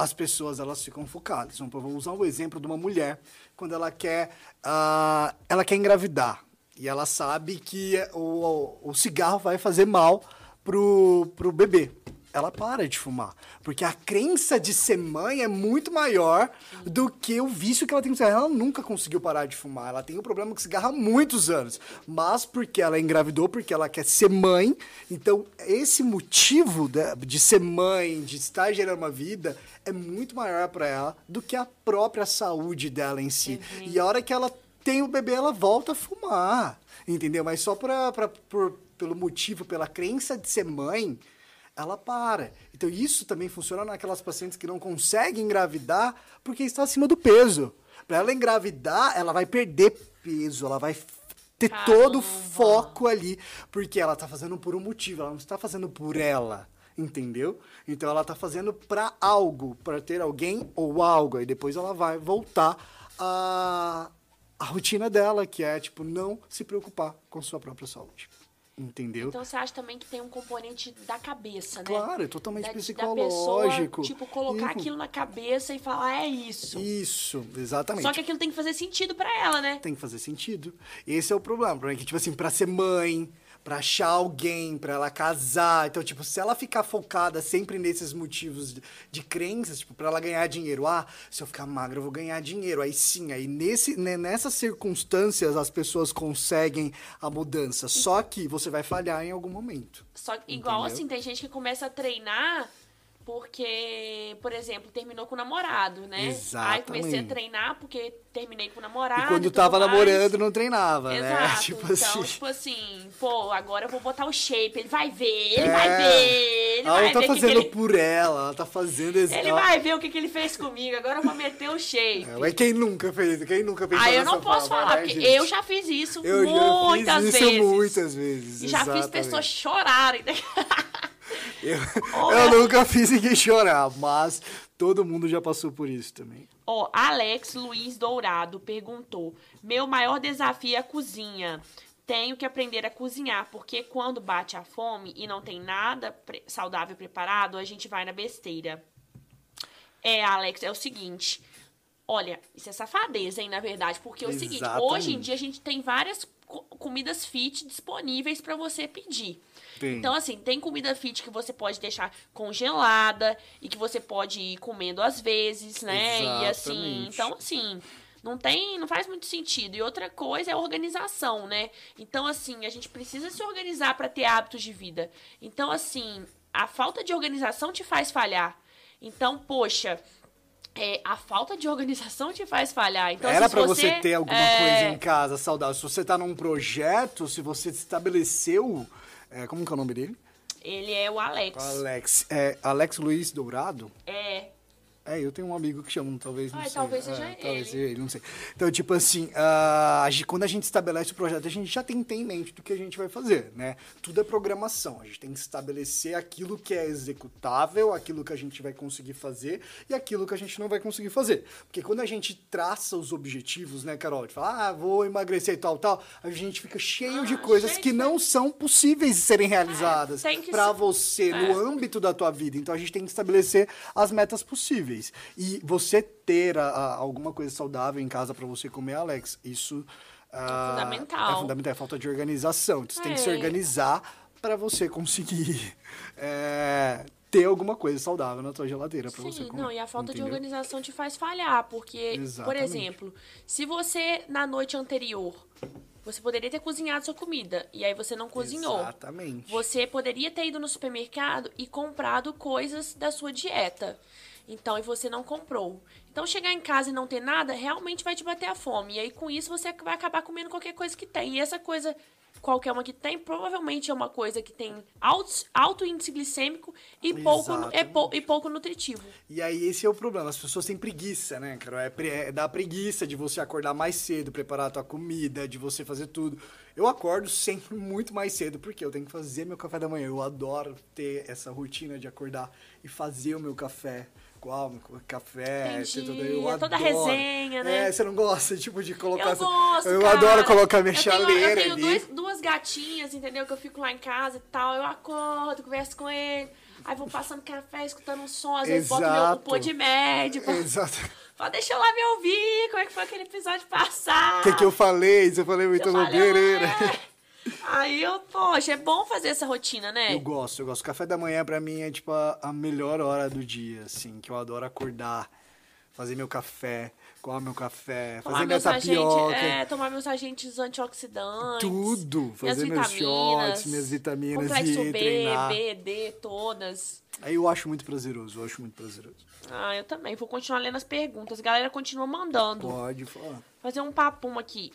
as pessoas elas ficam focadas. Então, vou usar o exemplo de uma mulher quando ela quer, uh, ela quer engravidar e ela sabe que o, o cigarro vai fazer mal pro, pro bebê ela para de fumar. Porque a crença de ser mãe é muito maior do que o vício que ela tem com cigarro. Ela nunca conseguiu parar de fumar. Ela tem um problema com cigarro há muitos anos. Mas porque ela engravidou, porque ela quer ser mãe. Então, esse motivo de, de ser mãe, de estar gerando uma vida, é muito maior para ela do que a própria saúde dela em si. Uhum. E a hora que ela tem o bebê, ela volta a fumar. Entendeu? Mas só pra, pra, por, pelo motivo, pela crença de ser mãe ela para. Então isso também funciona naquelas pacientes que não conseguem engravidar porque está acima do peso. Para ela engravidar, ela vai perder peso, ela vai ter Caramba. todo o foco ali, porque ela está fazendo por um motivo, ela não está fazendo por ela, entendeu? Então ela está fazendo para algo, para ter alguém ou algo, e depois ela vai voltar a a rotina dela, que é tipo não se preocupar com sua própria saúde. Entendeu? Então você acha também que tem um componente da cabeça, né? Claro, é totalmente da, psicológico. Da pessoa, tipo, colocar aquilo na cabeça e falar, é isso. Isso, exatamente. Só que aquilo tem que fazer sentido para ela, né? Tem que fazer sentido. Esse é o problema. O problema é que, tipo assim, pra ser mãe, para achar alguém, para ela casar. Então, tipo, se ela ficar focada sempre nesses motivos de, de crenças, tipo, para ela ganhar dinheiro, ah, se eu ficar magra eu vou ganhar dinheiro. Aí sim, aí nesse, né, nessas circunstâncias as pessoas conseguem a mudança. Só que você vai falhar em algum momento. Só igual entendeu? assim, tem gente que começa a treinar porque, por exemplo, terminou com o namorado, né? Exatamente. Aí comecei a treinar porque terminei com o namorado. E quando e tava mais. namorando, não treinava, Exato. né? Tipo então, assim. tipo assim, pô, agora eu vou botar o shape, ele vai ver, ele É. vai ver, ele ela vai tá ver o que que fazendo ele... por ela, ela tá fazendo ex- Ele vai ver o que, que ele fez comigo, agora eu vou meter o shape. É, mas quem nunca fez? Quem nunca pensou Aí eu não posso forma, falar, né, porque gente? eu já fiz isso Eu muitas já fiz isso vezes. muitas vezes. E já fiz exatamente. pessoas chorarem. Eu, eu nunca fiz ninguém chorar, mas todo mundo já passou por isso também. Ó, Alex Luiz Dourado perguntou: Meu maior desafio é a cozinha. Tenho que aprender a cozinhar, porque quando bate a fome e não tem nada saudável preparado, a gente vai na besteira. É, Alex, é o seguinte. Olha, isso é safadeza, hein, na verdade, porque é o seguinte, Exatamente. hoje em dia a gente tem várias comidas fit disponíveis para você pedir. Tem. Então, assim, tem comida fit que você pode deixar congelada e que você pode ir comendo às vezes, né? E assim, Exatamente. então, assim, não tem, não faz muito sentido. E outra coisa é organização, né? Então, assim, a gente precisa se organizar para ter hábitos de vida. Então, assim, a falta de organização te faz falhar. Então, poxa, é, a falta de organização te faz falhar. Então, Era se pra você ter alguma é, coisa em casa saudável. Se você tá num projeto, se você estabeleceu. é, como que é o nome dele? Ele é o Alex. Alex. É, Alex Luiz Dourado? É. É, eu tenho um amigo que chama, talvez não Ah, sei. talvez seja É, Talvez ele. seja ele, não sei. Então, tipo assim, gente- quando a gente estabelece o projeto, a gente já tem, tem em mente do que a gente vai fazer, né? Tudo é programação. A gente tem que estabelecer aquilo que é executável, aquilo que a gente vai conseguir fazer e aquilo que a gente não vai conseguir fazer. Porque quando a gente traça os objetivos, né, Carol? De falar, ah, vou emagrecer e tal, tal, a gente fica cheio de Ah, coisas cheio que de não são possíveis de serem realizadas tem que para você, no É. âmbito da tua vida. Então a gente tem que estabelecer as metas possíveis. E você ter a- a- alguma coisa saudável em casa para você comer, Alex, isso ah, fundamental. É fundamental, é falta de organização. Então, Você tem que se É. organizar para você conseguir é, ter alguma coisa saudável na tua geladeira para você Sim, comer. não, e a falta de entendeu? organização te faz falhar, porque, por Exatamente. exemplo, se você na noite anterior você poderia ter cozinhado sua comida e aí você não cozinhou. Exatamente. Você poderia ter ido no supermercado e comprado coisas da sua dieta. Então, e você não comprou. Então, chegar em casa e não ter nada, realmente vai te bater a fome. E aí, com isso, você vai acabar comendo qualquer coisa que tem. E essa coisa, qualquer uma que tem, provavelmente é uma coisa que tem alto, alto índice glicêmico e pouco, é pou- e pouco nutritivo. E aí esse é o problema, as pessoas têm preguiça, né, Carol? É, é da preguiça de você acordar mais cedo, preparar a tua comida, de você fazer tudo. Eu acordo sempre muito mais cedo, porque eu tenho que fazer meu café da manhã. Eu adoro ter essa rotina de acordar e fazer o meu café. Qual meu café, Entendi. tudo- eu É toda a adoro. resenha, né? É, você não gosta, tipo, de colocar... Eu gosto, Eu cara. adoro colocar minha eu tenho, chaleira Eu tenho dois- duas gatinhas, entendeu? Que eu fico lá em casa e tal. Eu acordo, converso com ele. Aí vou passando café, escutando um som. Às vezes boto meu Exato. pô de médico. Exato. Fala, deixa eu lá me ouvir. Como é que foi aquele episódio passado? O que, que eu falei? Você falei muito Eu falei. Aí eu, poxa, é bom fazer essa rotina, né? Eu gosto, eu gosto. Café da manhã pra mim é tipo a, a melhor hora do dia, assim, que eu adoro acordar, fazer meu café, coar meu café, Tomar fazer minha tapioca. é, tomar meus agentes antioxidantes. Tudo, fazer minhas meus shots, minhas vitaminas Complexo e B, treinar. B, D, todas. Aí eu acho muito prazeroso, eu acho muito prazeroso. Ah, eu também. Vou continuar lendo as perguntas. A galera continua mandando. Pode falar. Fazer um papum aqui.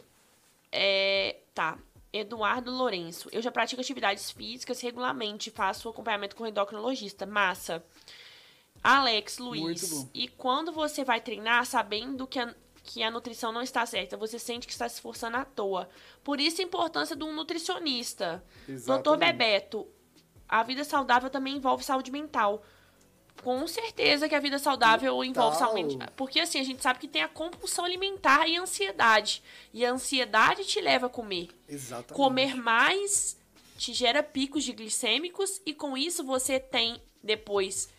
É, tá. Eduardo Lourenço. Eu já pratico atividades físicas regularmente. Faço acompanhamento com endocrinologista. Massa. Alex Luiz. E quando você vai treinar sabendo que a, que a nutrição não está certa, você sente que está se esforçando à toa. Por isso a importância de um nutricionista. Doutor Exatamente. Bebeto, a vida saudável também envolve saúde mental. Com certeza que a vida saudável envolve Total. saúde mental. Porque assim, a gente sabe que tem a compulsão alimentar e a ansiedade. E a ansiedade te leva a comer. Exatamente. Comer mais te gera picos de glicêmicos e com isso você tem depois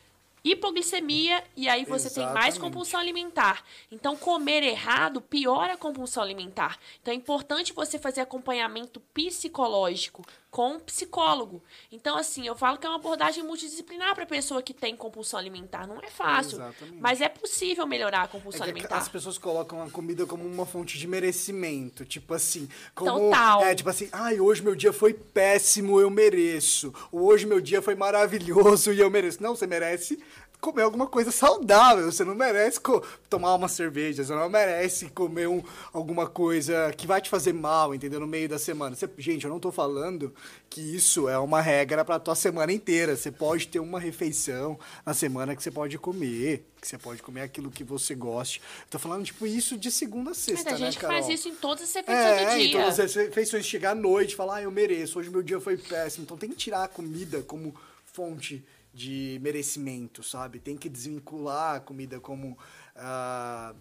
hipoglicemia e aí você tem mais Exatamente. compulsão alimentar. Então comer errado piora a compulsão alimentar. Então é importante você fazer acompanhamento psicológico com psicólogo. Então assim, eu falo que é uma abordagem multidisciplinar para pessoa que tem compulsão alimentar. Não é fácil, Exatamente. mas é possível melhorar a É compulsão que alimentar. as pessoas colocam a comida como uma fonte de merecimento. Tipo assim, como. Total. É, tipo assim, ai, hoje meu dia foi péssimo, eu mereço. Hoje meu dia foi maravilhoso e eu mereço. Não, você merece comer alguma coisa saudável. Você não merece tomar uma cerveja, você não merece comer um, alguma coisa que vai te fazer mal, entendeu? No meio da semana. Você, gente, eu não tô falando que isso é uma regra para tua semana inteira. Você pode ter uma refeição na semana que você pode comer, que você pode comer aquilo que você goste. Eu tô falando, tipo, isso de segunda a sexta, Mas a né, gente Carol? faz isso em todas as refeições é, do dia. em todas as refeições. Chegar à noite e falar, ah, eu mereço, hoje meu dia foi péssimo. Então tem que tirar a comida como fonte de merecimento, sabe? Tem que desvincular a comida como uh,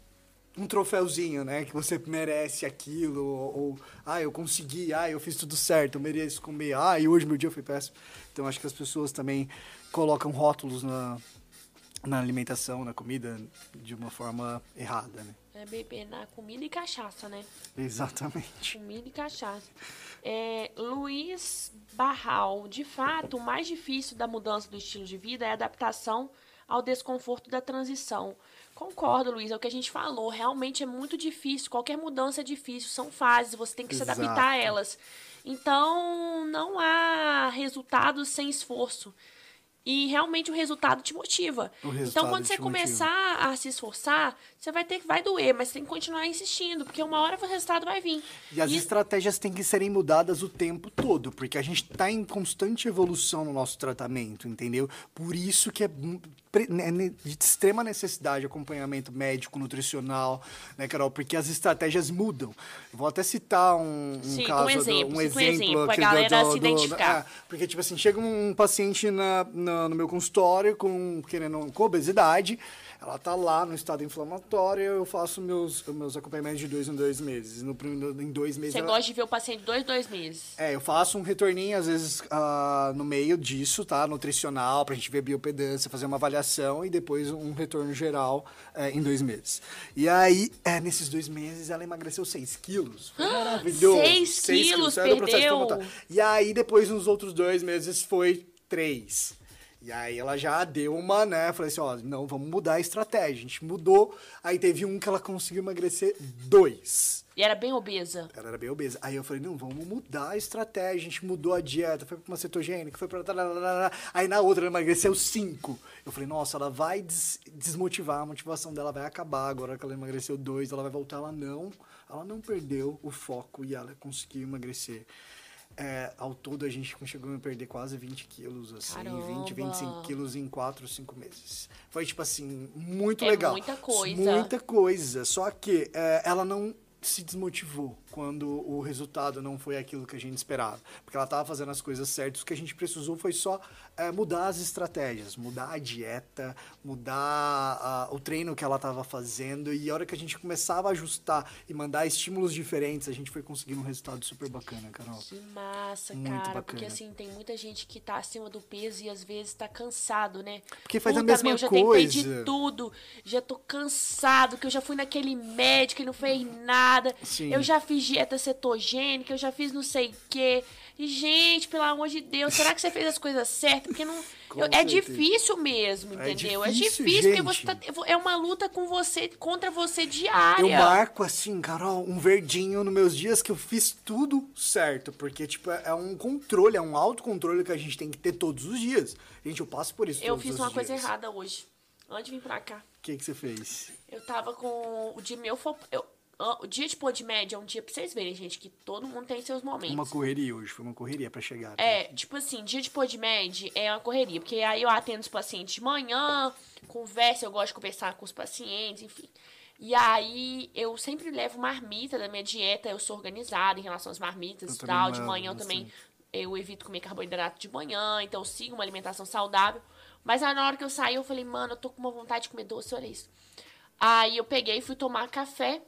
um troféuzinho, né? Que você merece aquilo, ou, ou, ah, eu consegui, ah, eu fiz tudo certo, eu mereço comer, ah, e hoje meu dia foi péssimo. Então acho que as pessoas também colocam rótulos na, na alimentação, na comida, de uma forma errada, né? É beber na comida e cachaça, né? Exatamente. Comida e cachaça. É, Luiz Barral, de fato, o mais difícil da mudança do estilo de vida é a adaptação ao desconforto da transição. Concordo, Luiz, é o que a gente falou. Realmente é muito difícil. Qualquer mudança é difícil. São fases, você tem que Exato. se adaptar a elas. Então, não há resultados sem esforço e realmente o resultado te motiva. Resultado então, quando você começar motiva. a se esforçar, você vai ter que vai doer, mas tem que continuar insistindo, porque uma hora o resultado vai vir. E as e... estratégias têm que serem mudadas o tempo todo, porque a gente está em constante evolução no nosso tratamento, entendeu? Por isso que é né, de extrema necessidade acompanhamento médico, nutricional, né, Carol? Porque as estratégias mudam. vou até citar um, um Sim, caso, um exemplo, um exemplo, exemplo a galera do, do, se identificar. Do, é, porque, tipo assim, chega um paciente na, na, no meu consultório com, querendo, com obesidade, ela tá lá no estado inflamatório, eu faço meus, meus acompanhamentos de dois em dois meses. No, em dois meses. Você ela... gosta de ver o paciente dois, dois meses? É, eu faço um retorninho, às vezes, uh, no meio disso, tá? Nutricional, pra gente ver biopedância, fazer uma avaliação e depois um retorno geral uh, em dois meses. E aí, é, nesses dois meses, ela emagreceu 6 quilos. Foi maravilhoso. 6 quilos, quilos perdeu. E aí, depois, nos outros dois meses, foi 3. E aí ela já deu uma, né? Falei assim, ó, não, vamos mudar a estratégia. A gente mudou. Aí teve um que ela conseguiu emagrecer dois. E era bem obesa. Ela era bem obesa. Aí eu falei, não, vamos mudar a estratégia. A gente mudou a dieta, foi pra uma cetogênica, foi pra... Aí na outra ela emagreceu cinco. Eu falei, nossa, ela vai des desmotivar, a motivação dela vai acabar. Agora que ela emagreceu dois, ela vai voltar. Ela não, ela não perdeu o foco e ela conseguiu emagrecer. É, ao todo a gente chegou a perder quase 20 quilos, assim, Caramba. 20, 25 quilos em 4, 5 meses. Foi, tipo assim, muito é legal. Muita coisa. Muita coisa. Só que é, ela não se desmotivou quando o resultado não foi aquilo que a gente esperava. Porque ela estava fazendo as coisas certas, o que a gente precisou foi só é, mudar as estratégias, mudar a dieta, mudar a, o treino que ela estava fazendo. E a hora que a gente começava a ajustar e mandar estímulos diferentes, a gente foi conseguindo um resultado super bacana, Carol. Que massa, Muito cara. Bacana. Porque assim, tem muita gente que está acima do peso e às vezes está cansado, né? Porque faz Puta, a mesma meu, já coisa. tentei de tudo, já tô cansado, que eu já fui naquele médico e não fez nada. Sim. Eu já fiz dieta cetogênica, eu já fiz não sei o quê. Gente, pelo amor de Deus, será que você fez as coisas certas? Porque não. Eu, é difícil mesmo, é entendeu? É difícil, é difícil porque você tá, é uma luta com você, contra você diária. Eu marco assim, Carol, um verdinho nos meus dias que eu fiz tudo certo. Porque, tipo, é um controle, é um autocontrole que a gente tem que ter todos os dias. Gente, eu passo por isso. Eu fiz uma dias. coisa errada hoje. Antes de vir pra cá. O que, que você fez? Eu tava com o de meu. Eu, o dia de pôr de média é um dia pra vocês verem, gente, que todo mundo tem seus momentos. Uma correria hoje, foi uma correria para chegar. É, tipo assim, dia de pôr de média é uma correria, porque aí eu atendo os pacientes de manhã, conversa, eu gosto de conversar com os pacientes, enfim. E aí eu sempre levo marmita da minha dieta, eu sou organizada em relação às marmitas e tal. De manhã eu também eu evito comer carboidrato de manhã, então eu sigo uma alimentação saudável. Mas aí na hora que eu saí, eu falei, mano, eu tô com uma vontade de comer doce, olha isso. Aí eu peguei e fui tomar café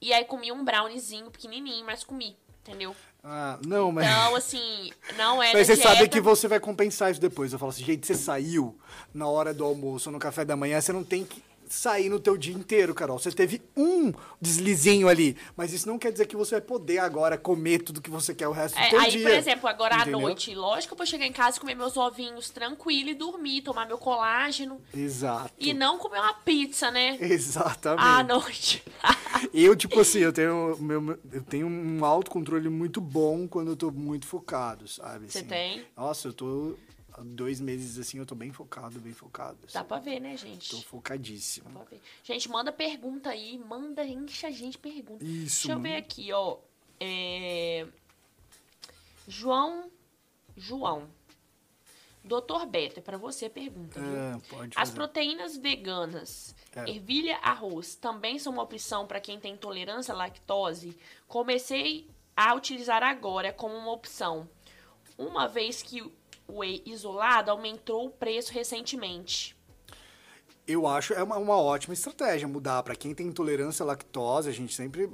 e aí comi um browniezinho pequenininho, mas comi, entendeu? Ah, não, mas. Então, assim, não é. Mas você dieta... sabe que você vai compensar isso depois. Eu falo assim, gente, você saiu na hora do almoço ou no café da manhã, você não tem que sair no teu dia inteiro, Carol. Você teve um deslizinho ali, mas isso não quer dizer que você vai poder agora comer tudo que você quer o resto do é, teu aí, dia. Aí, por exemplo, agora Entendeu? à noite, lógico que eu vou chegar em casa e comer meus ovinhos tranquilo e dormir, tomar meu colágeno. Exato. E não comer uma pizza, né? Exatamente. À noite. eu, tipo assim, eu tenho, meu, eu tenho um autocontrole muito bom quando eu tô muito focado, sabe? Você assim. tem? Nossa, eu tô dois meses assim eu tô bem focado, bem focado. Assim. Dá pra ver, né, gente? Tô focadíssimo. Dá pra ver. Gente, manda pergunta aí, manda, enche a gente pergunta. Isso. Deixa eu ver aqui, ó. É... João. João. Doutor Beto, é pra você a pergunta. É, pode As fazer. proteínas veganas, É. ervilha, arroz, também são uma opção para quem tem intolerância à lactose? Comecei a utilizar agora como uma opção, uma vez que whey isolado aumentou o preço recentemente. Eu acho é uma, uma ótima estratégia mudar. Pra quem tem intolerância à lactose, a gente sempre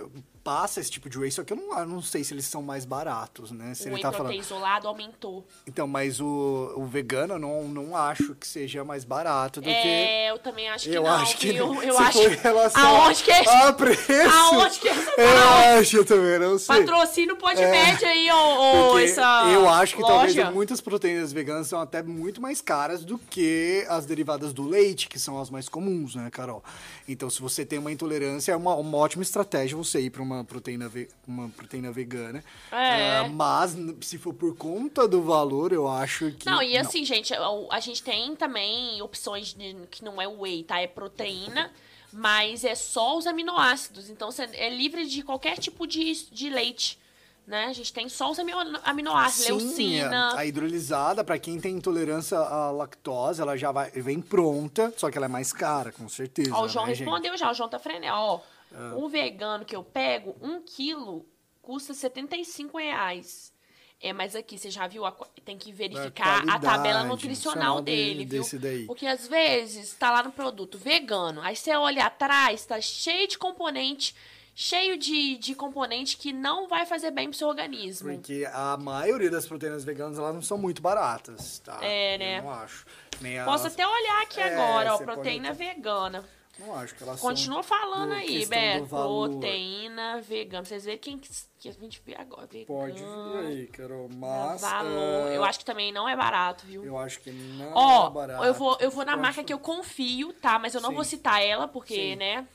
passa esse tipo de whey, só que eu não, eu não sei se eles são mais baratos, né? Se o ele whey tá falando. isolado aumentou. Então, mas o, o vegano eu não, não acho que seja mais barato do que. É, eu também acho que Eu não, acho que. Eu Se acho em relação aonde que é a preço. Aonde que é essa Eu parada? acho, eu também não sei. Patrocínio Podmed aí, ô, ô, Porque essa eu acho que talvez loja. muitas proteínas veganas são até muito mais caras do que as derivadas do leite, que são as mais comuns, né, Carol? Então, se você tem uma intolerância, é uma, uma ótima estratégia você ir para uma proteína, ve- uma proteína vegana. É. Ah, mas, se for por conta do valor, eu acho que. Não, e assim, gente, a, a gente tem também opções de, que não é whey, tá? É proteína, mas é só os aminoácidos. Então, você é livre de qualquer tipo de, de leite, né? A gente tem só os amino- aminoácidos, Sim, leucina. a hidrolisada, para quem tem intolerância à lactose, ela já vai, vem pronta, só que ela é mais cara, com certeza. Ó, o João né, gente? respondeu já, o João tá frené, ó. Ah. Um vegano que eu pego, um quilo custa 75 reais. É, mas aqui, você já viu? a tem que verificar a tabela nutricional dele, de- viu? daí. Porque às vezes tá lá no produto vegano, aí você olha atrás, tá cheio de componente, cheio de, de componente que não vai fazer bem pro seu organismo. Porque a maioria das proteínas veganas elas não são muito baratas, tá? É, né? Eu não acho. Nem Posso as- até olhar aqui É, agora, ó, pode proteína até- vegana. Não acho que elas Continua falando do- aí, Beto. Proteína vegana. Vocês verem quem que, que a gente vê agora. Vegano, Pode vir aí, Carol. Mas. valor. é, Eu acho que também não é barato, viu? eu acho que não Ó, é barato. eu vou, eu vou na Pode marca falar. que eu confio, tá? Mas eu não Sim. vou citar ela, porque, Sim. né?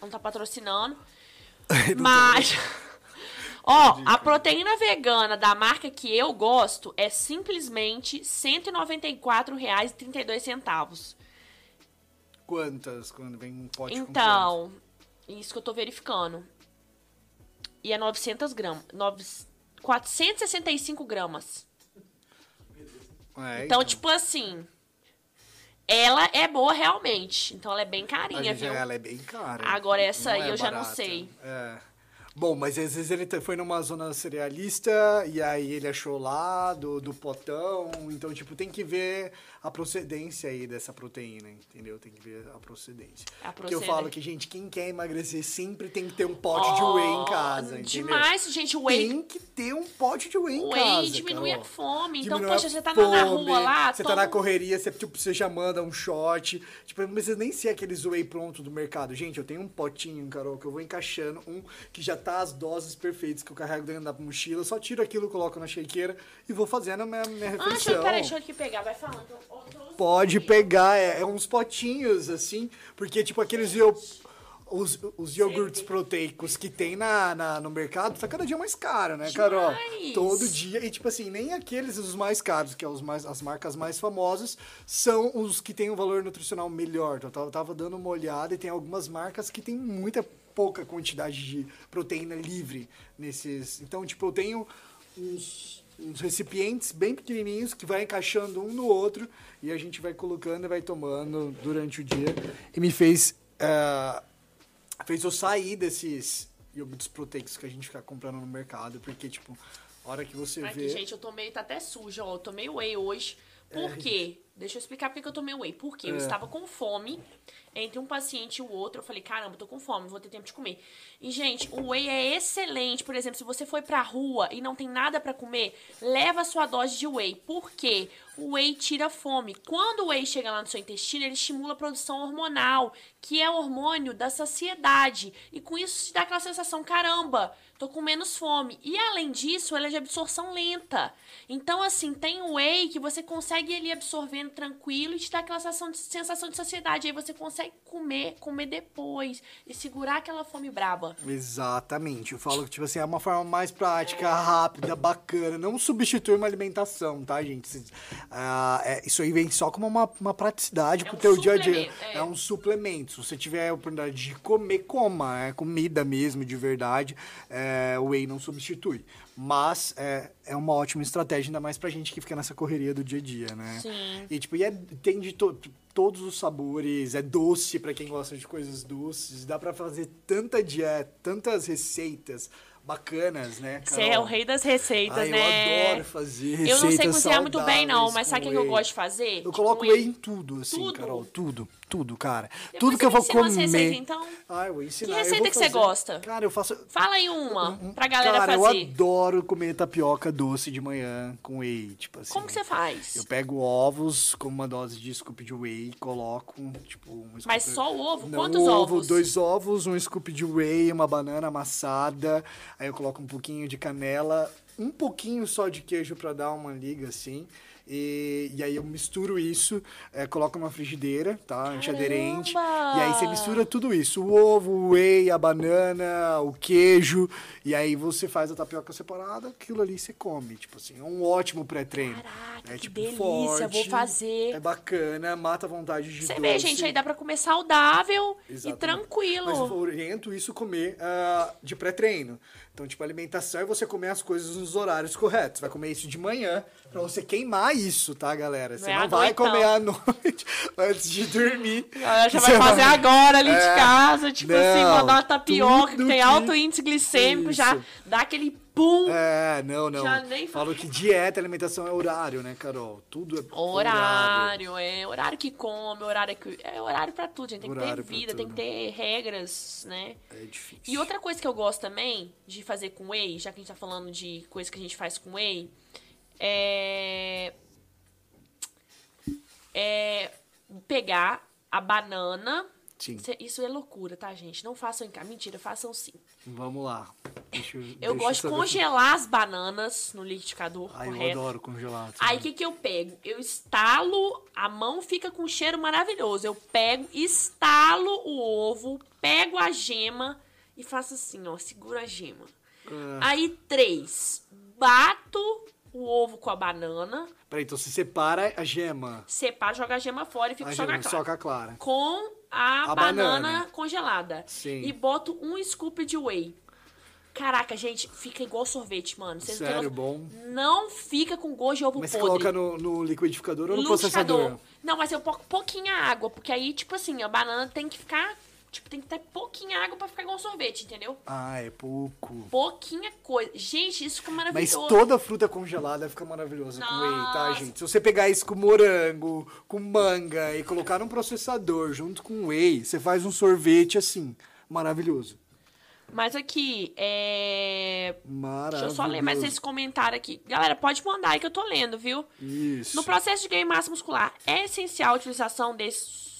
Não tá patrocinando. Mas. Ó, a proteína vegana da marca que eu gosto é simplesmente R$ 194,32. Quantas quando vem um pote Então, isso que eu tô verificando. E é 900 gramas. Nove- 465 gramas. É, Então, tipo assim. Ela é boa realmente. Então ela é bem carinha, viu? ela é bem cara. Agora essa Não aí é eu já não barata. sei. É. Bom, mas às vezes ele foi numa zona cerealista e aí ele achou lá do, do potão. Então, tipo, tem que ver a procedência aí dessa proteína, entendeu? Tem que ver a procedência. A Porque eu procedência. falo que, gente, quem quer emagrecer sempre tem que ter um pote de whey em casa, Oh, entendeu? Demais, gente. Whey, Tem que ter um pote de whey em casa, whey diminui Carol. a fome. Então, Diminui poxa, você tá na, na fome, rua lá, Você toma tá na correria, você, tipo, você já manda um shot. Tipo, não precisa nem ser aqueles whey pronto do mercado. Gente, eu tenho um potinho, Carol, que eu vou encaixando. Um que já tá as doses perfeitas que eu carrego dentro da mochila. Só tiro aquilo, coloco na shakeira e vou fazendo a minha, minha Ah, deixa refeição. eu, peraí, deixa eu aqui pegar. Vai falando. Pode pegar, é, é uns potinhos, assim, porque, tipo, aqueles os, os iogurtes proteicos que tem na, na- no mercado tá cada dia mais caro, né, Carol? Demais! Todo dia. E, tipo assim, nem aqueles os mais caros, que é os mais, as marcas mais famosas, são os que têm um valor nutricional melhor. Eu tava, tava dando uma olhada e tem algumas marcas que tem muita pouca quantidade de proteína livre nesses. Então, tipo, eu tenho uns, uns recipientes bem pequenininhos que vai encaixando um no outro e a gente vai colocando e vai tomando durante o dia. E me fez, eh, fez eu sair desses iogurtes proteicos que a gente fica comprando no mercado, porque, tipo, a hora que você Aqui, vê... gente, eu tomei, tá até sujo, ó. Eu tomei whey hoje. Por quê? Deixa eu explicar por que que eu tomei whey. Porque eu É. estava com fome. Entre um paciente e o outro, eu falei, caramba, tô com fome, vou ter tempo de comer. E, gente, o whey é excelente. Por exemplo, se você foi pra rua e não tem nada pra comer, leva a sua dose de whey. Por quê? O whey tira fome. Quando o whey chega lá no seu intestino, ele estimula a produção hormonal, que é o hormônio da saciedade. E com isso te dá aquela sensação, caramba, tô com menos fome. E além disso, ela é de absorção lenta. Então, assim, tem whey que você consegue ele absorver comendo tranquilo e te dá aquela sensação de, sensação de saciedade. Aí você consegue comer, comer depois e segurar aquela fome braba. Exatamente. Eu falo que, tipo assim, é uma forma mais prática, rápida, bacana. Não substitui uma alimentação, tá, gente? Uh, é, isso aí vem só como uma, uma praticidade é pro um teu dia a dia. É. é. um suplemento. Se você tiver a oportunidade de comer, coma. É comida mesmo, de verdade. É, o whey não substitui. Mas é, é uma ótima estratégia, ainda mais pra gente que fica nessa correria do dia a dia, né? Sim. E, tipo, e é, tem de to, todos os sabores, é doce para quem gosta de coisas doces, dá para fazer tanta dieta, tantas receitas bacanas, né? Você é o rei das receitas, Ai, né? Eu adoro fazer receitas Eu não sei cozinhar muito bem, não, mas sabe o que eu gosto de fazer? Eu tipo, coloco whey em tudo, assim, tudo. Carol, tudo tudo, cara. Depois tudo que eu vou comer. Receita, então? Ah, eu vou ensinar. Que receita que você gosta? Cara, eu faço. Fala aí uma pra galera cara, fazer. Cara, eu adoro comer tapioca doce de manhã com whey, tipo assim. Como que você faz? Eu pego ovos com uma dose de scoop de whey, coloco, tipo, um scoop... Mas só o ovo? Não, Quantos um ovo, ovos? Dois ovos, um scoop de whey, uma banana amassada. Aí eu coloco um pouquinho de canela, um pouquinho só de queijo para dar uma liga assim. E, e aí eu misturo isso, é, coloco numa frigideira, tá? Antiaderente. E aí você mistura tudo isso: o ovo, o whey, a banana, o queijo. E aí você faz a tapioca separada, aquilo ali você come. Tipo assim, é um ótimo pré-treino. Caraca, é, que tipo, delícia, forte, vou fazer. É bacana, mata a vontade de Você doce. vê, gente, aí dá pra comer saudável Exatamente. e tranquilo. Mas eu oriento isso comer uh, de pré-treino. Então, tipo, alimentação é você comer as coisas nos horários corretos. Você vai comer isso de manhã, pra você queimar isso, tá, galera? Você não, é não vai comer à noite antes de dormir. Ela já vai fazer vai... agora ali é, de casa, tipo assim, não, assim, mandar uma tapioca que tem alto índice glicêmico, isso. já dá aquele pum. É, não, não. Já nem Falo que dieta e alimentação é horário, né, Carol? Tudo é horário. Horário, é horário que come, horário que. É horário pra tudo, gente. Tem horário que ter vida, tem que ter regras, né? É difícil. E outra coisa que eu gosto também de fazer com whey, já que a gente tá falando de coisa que a gente faz com whey, é. É pegar a banana Sim. Isso é loucura, tá, gente? Não façam em casa. Mentira, façam sim. Vamos lá. Deixa, eu deixa gosto de congelar as bananas no liquidificador. Ai, correto. eu adoro congelar. Também. Aí o que, que eu pego? Eu estalo, a mão fica com um cheiro maravilhoso. Eu pego, estalo o ovo, pego a gema e faço assim, ó, seguro a gema. Ah. Aí, três, bato o ovo com a banana. Peraí, então você separa a gema. Separa, joga a gema fora e fica a só gema, com a clara. Só com a clara. Com a, a banana, banana, congelada. Sim. E boto um scoop de whey. Caraca, gente, fica igual sorvete, mano. Vocês Sério, bom? Não fica com gosto de ovo mas podre. Mas coloca no, no, liquidificador ou no processador? Não, mas eu pouco pouquinha água, porque aí, tipo assim, a banana tem que ficar Tipo, tem que ter pouquinha água pra ficar igual um sorvete, entendeu? Ah, é pouco. Pouquinha coisa. Gente, isso fica maravilhoso. Mas toda fruta congelada fica maravilhosa Nossa. com whey, tá, gente? Se você pegar isso com morango, com manga e colocar num processador junto com whey, você faz um sorvete assim, maravilhoso. Mas aqui, é. Maravilhoso. Deixa eu só ler mais esse comentário aqui. Galera, pode mandar aí que eu tô lendo, viu? Isso. No processo de ganho massa muscular, é essencial a utilização desses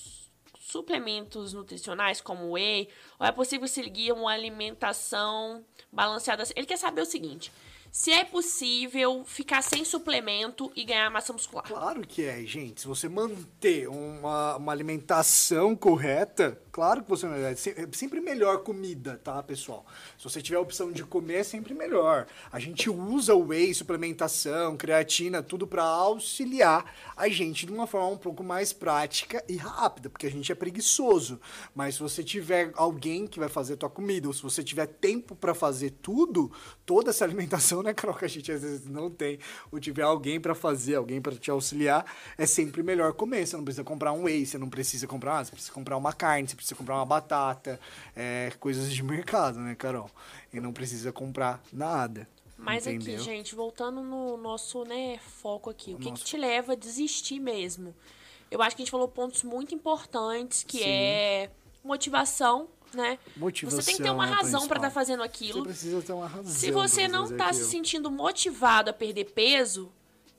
suplementos nutricionais como whey, ou é possível seguir uma alimentação balanceada? Ele quer saber o seguinte: se é possível ficar sem suplemento e ganhar massa muscular. Claro que é, gente. Se você manter uma, uma alimentação correta, claro que você é. É sempre melhor comida, tá, pessoal? Se você tiver a opção de comer, é sempre melhor. A gente usa o whey, suplementação, creatina, tudo para auxiliar a gente de uma forma um pouco mais prática e rápida, porque a gente é preguiçoso. Mas se você tiver alguém que vai fazer a tua comida, ou se você tiver tempo para fazer tudo, toda essa alimentação né, Carol, que a gente às vezes não tem, ou tiver alguém para fazer, alguém para te auxiliar, é sempre melhor comer. Você não precisa comprar um whey, você não precisa comprar, você precisa comprar uma carne, você precisa comprar uma batata, é, coisas de mercado, né, Carol? E não precisa comprar nada. Mas entendeu? aqui, gente, voltando no nosso né, foco aqui, o, o que, nosso... que te leva a desistir mesmo? Eu acho que a gente falou pontos muito importantes, que Sim. é motivação, né? Motivação você tem que ter uma razão para estar tá fazendo aquilo. Você precisa ter uma razão. Se você não está se sentindo motivado a perder peso,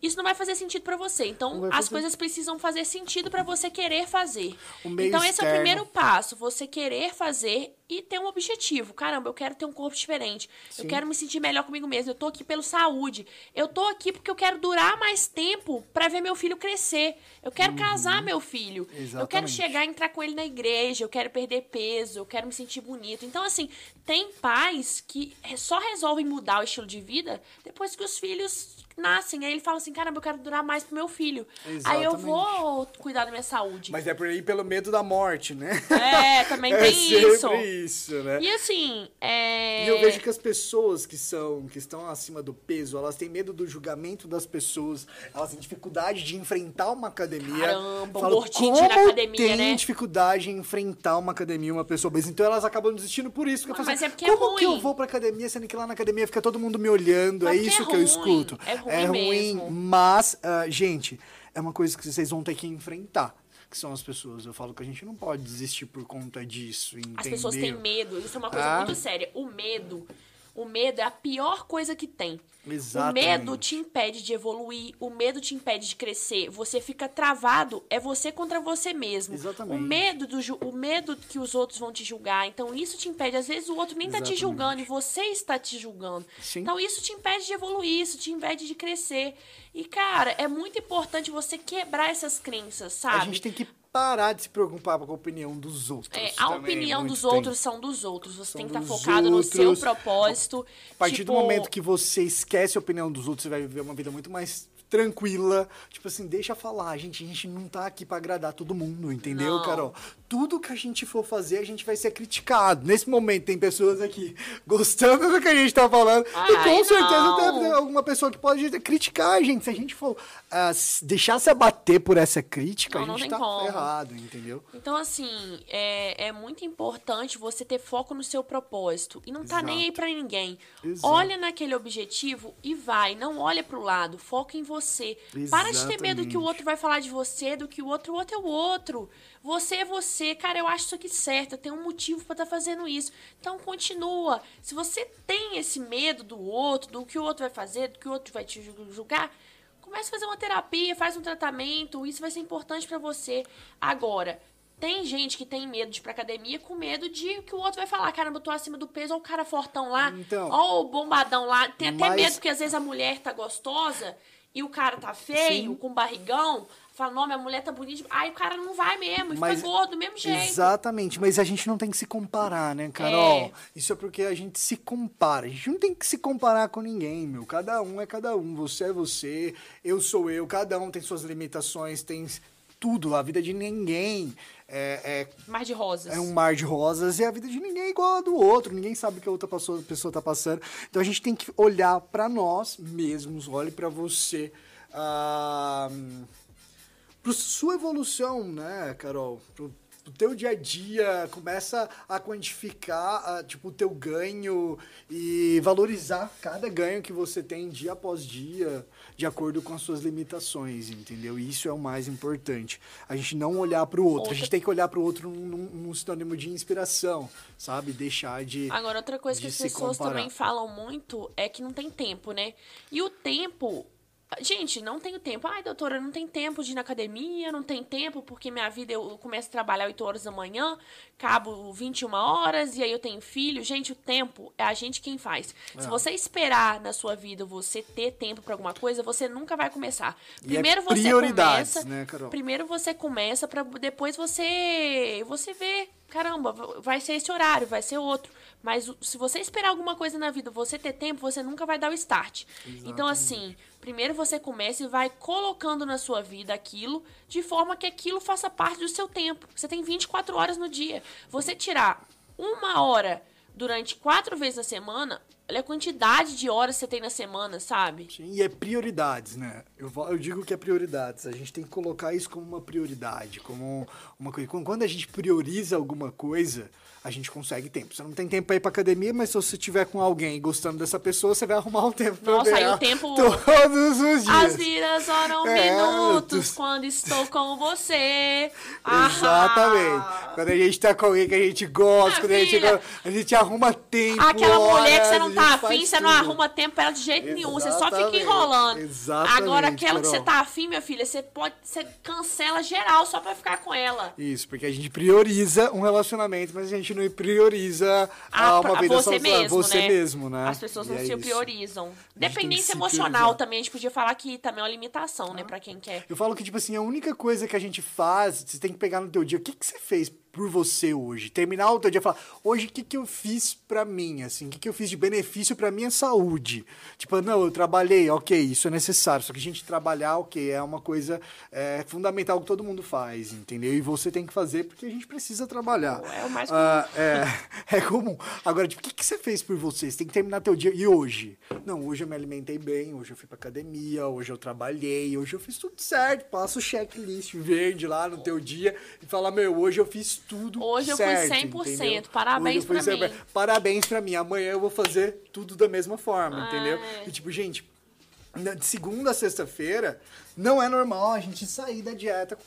isso não vai fazer sentido para você. Então, as coisas precisam fazer sentido para você querer fazer. Então, esse externo. é o primeiro passo. Você querer fazer e ter um objetivo. Caramba, eu quero ter um corpo diferente. Sim. Eu quero me sentir melhor comigo mesmo. Eu tô aqui pelo saúde. Eu tô aqui porque eu quero durar mais tempo para ver meu filho crescer. Eu quero uhum. casar meu filho. Exatamente. Eu quero chegar e entrar com ele na igreja. Eu quero perder peso. Eu quero me sentir bonito. Então, assim, tem pais que só resolvem mudar o estilo de vida depois que os filhos nascem. Aí ele fala assim: caramba, eu quero durar mais pro meu filho. Exatamente. Aí eu vou cuidar da minha saúde. Mas é por aí pelo medo da morte, né? É, também é tem isso. isso, né? E assim, é... E eu vejo que as pessoas que são, que estão acima do peso, elas têm medo do julgamento das pessoas, elas têm dificuldade de enfrentar uma academia. Caramba, Falo, um na academia, tem né? dificuldade em enfrentar uma academia, uma pessoa obesa. Então elas acabam desistindo por isso. Mas, mas assim, é porque como é ruim. que eu vou pra academia, sendo que lá na academia fica todo mundo me olhando? Mas é isso é que eu escuto. É ruim, é ruim mesmo. mas, uh, gente, é uma coisa que vocês vão ter que enfrentar que são as pessoas. Eu falo que a gente não pode desistir por conta disso. Entendeu? As pessoas têm medo. Isso é uma coisa ah. muito séria. O medo. O medo é a pior coisa que tem. Exatamente. O medo te impede de evoluir, o medo te impede de crescer. Você fica travado, é você contra você mesmo. Exatamente. O medo do o medo que os outros vão te julgar. Então isso te impede, às vezes o outro nem Exatamente. tá te julgando e você está te julgando. Sim. Então isso te impede de evoluir, isso te impede de crescer. E cara, é muito importante você quebrar essas crenças, sabe? A gente tem que parar de se preocupar com a opinião dos outros. É, a opinião dos outros são dos outros. Você são tem que estar tá focado outros. no seu propósito. A partir tipo... do momento que você esquece a opinião dos outros, você vai viver uma vida muito mais tranquila. Tipo assim, deixa falar, gente. A gente não tá aqui para agradar todo mundo, entendeu, não. Carol? Tudo que a gente for fazer, a gente vai ser criticado. Nesse momento, tem pessoas aqui gostando do que a gente tá falando. Ai, e com certeza tem alguma pessoa que pode criticar a gente. Se a gente for uh, deixar se abater por essa crítica, não, a gente tá como. ferrado, entendeu? Então, assim, é, é muito importante você ter foco no seu propósito. E não tá Exato. nem aí para ninguém. Exato. Olha naquele objetivo e vai. Não olha pro lado. Foca em você você. Exatamente. Para de ter medo do que o outro vai falar de você, do que o outro, o outro é o outro. Você é você, cara, eu acho isso aqui certo, eu tenho um motivo para estar tá fazendo isso. Então continua. Se você tem esse medo do outro, do que o outro vai fazer, do que o outro vai te julgar, comece a fazer uma terapia, faz um tratamento, isso vai ser importante para você. Agora, tem gente que tem medo de ir pra academia com medo de que o outro vai falar, caramba, eu tô acima do peso, ou o cara fortão lá, então, ou o bombadão lá. Tem até mas... medo porque às vezes a mulher tá gostosa e o cara tá feio, Sim. com barrigão, fala, não, minha mulher tá bonita. Aí o cara não vai mesmo, e mas, fica gordo do mesmo jeito. Exatamente, mas a gente não tem que se comparar, né, Carol? É. Isso é porque a gente se compara. A gente não tem que se comparar com ninguém, meu. Cada um é cada um. Você é você, eu sou eu. Cada um tem suas limitações, tem tudo. A vida de ninguém é, é, mar de rosas. É um mar de rosas e a vida de ninguém é igual a do outro. Ninguém sabe o que a outra pessoa, pessoa tá passando. Então a gente tem que olhar para nós mesmos, olhe para você. Ah, para sua evolução, né, Carol? Pro, o teu dia a dia, começa a quantificar, tipo, o teu ganho e valorizar cada ganho que você tem dia após dia, de acordo com as suas limitações, entendeu? E isso é o mais importante. A gente não olhar para o outro, outra... a gente tem que olhar para o outro num, num, sinônimo de inspiração, sabe? Deixar de Agora, outra coisa que as pessoas comparar. também falam muito é que não tem tempo, né? E o tempo Gente, não tenho tempo. Ai, doutora, não tem tempo de ir na academia, não tem tempo porque minha vida eu começo a trabalhar 8 horas da manhã, cabo 21 horas e aí eu tenho filho. Gente, o tempo é a gente quem faz. É. Se você esperar na sua vida você ter tempo para alguma coisa, você nunca vai começar. É primeiro é você começa, né, Carol? primeiro você começa para depois você você ver, caramba, vai ser esse horário, vai ser outro. Mas se você esperar alguma coisa na vida, você ter tempo, você nunca vai dar o start. Exatamente. Então, assim, primeiro você começa e vai colocando na sua vida aquilo de forma que aquilo faça parte do seu tempo. Você tem 24 horas no dia. Você tirar uma hora durante quatro vezes na semana, olha a quantidade de horas que você tem na semana, sabe? Sim, e é prioridades, né? Eu, eu digo que é prioridades. A gente tem que colocar isso como uma prioridade, como uma coisa. Quando a gente prioriza alguma coisa, a gente consegue tempo. Você não tem tempo para ir pra academia, mas se você estiver com alguém gostando dessa pessoa, você vai arrumar um tempo pra Nossa, aí o tempo. Todos os dias. As vidas foram é, minutos quando estou com você. Exatamente. Ah. Quando a gente tá com alguém que a gente gosta, quando a gente, a gente arruma tempo. Aquela mulher que você não tá afim, você não arruma tempo pra ela de jeito Exatamente. nenhum. Você só fica enrolando. Exatamente, Agora, aquela que você tá afim, minha filha, você pode. Você cancela geral só pra ficar com ela. Isso, porque a gente prioriza um relacionamento, mas a gente não prioriza ah, uma vida você mesmo, você né? mesmo, né? As pessoas não é se isso. priorizam. Dependência emocional priorizar. também, a gente podia falar que também é uma limitação, né, ah. pra quem quer. Eu falo que, tipo assim, a única coisa que a gente faz, você tem que pegar no teu dia, o que, que você fez por você hoje? Terminar o teu dia e falar, hoje o que, que eu fiz para mim, assim, o que, que eu fiz de benefício para minha saúde? Tipo, não, eu trabalhei, ok, isso é necessário, só que a gente trabalhar, ok, é uma coisa é, fundamental que todo mundo faz, entendeu? E você tem que fazer porque a gente precisa trabalhar. É o mais comum. Ah, é, é comum. Agora, tipo, o que, que você fez por você? Você tem que terminar teu dia. E hoje? Não, hoje eu me alimentei bem, hoje eu fui pra academia, hoje eu trabalhei, hoje eu fiz tudo certo. Passa o checklist verde lá no teu dia e fala, meu, hoje eu fiz tudo Hoje eu certo, fui 100%. Entendeu? Parabéns pra mim. Parabéns pra mim. Amanhã eu vou fazer tudo da mesma forma, ah, entendeu? É. E tipo, gente, de segunda a sexta-feira, não é normal a gente sair da dieta,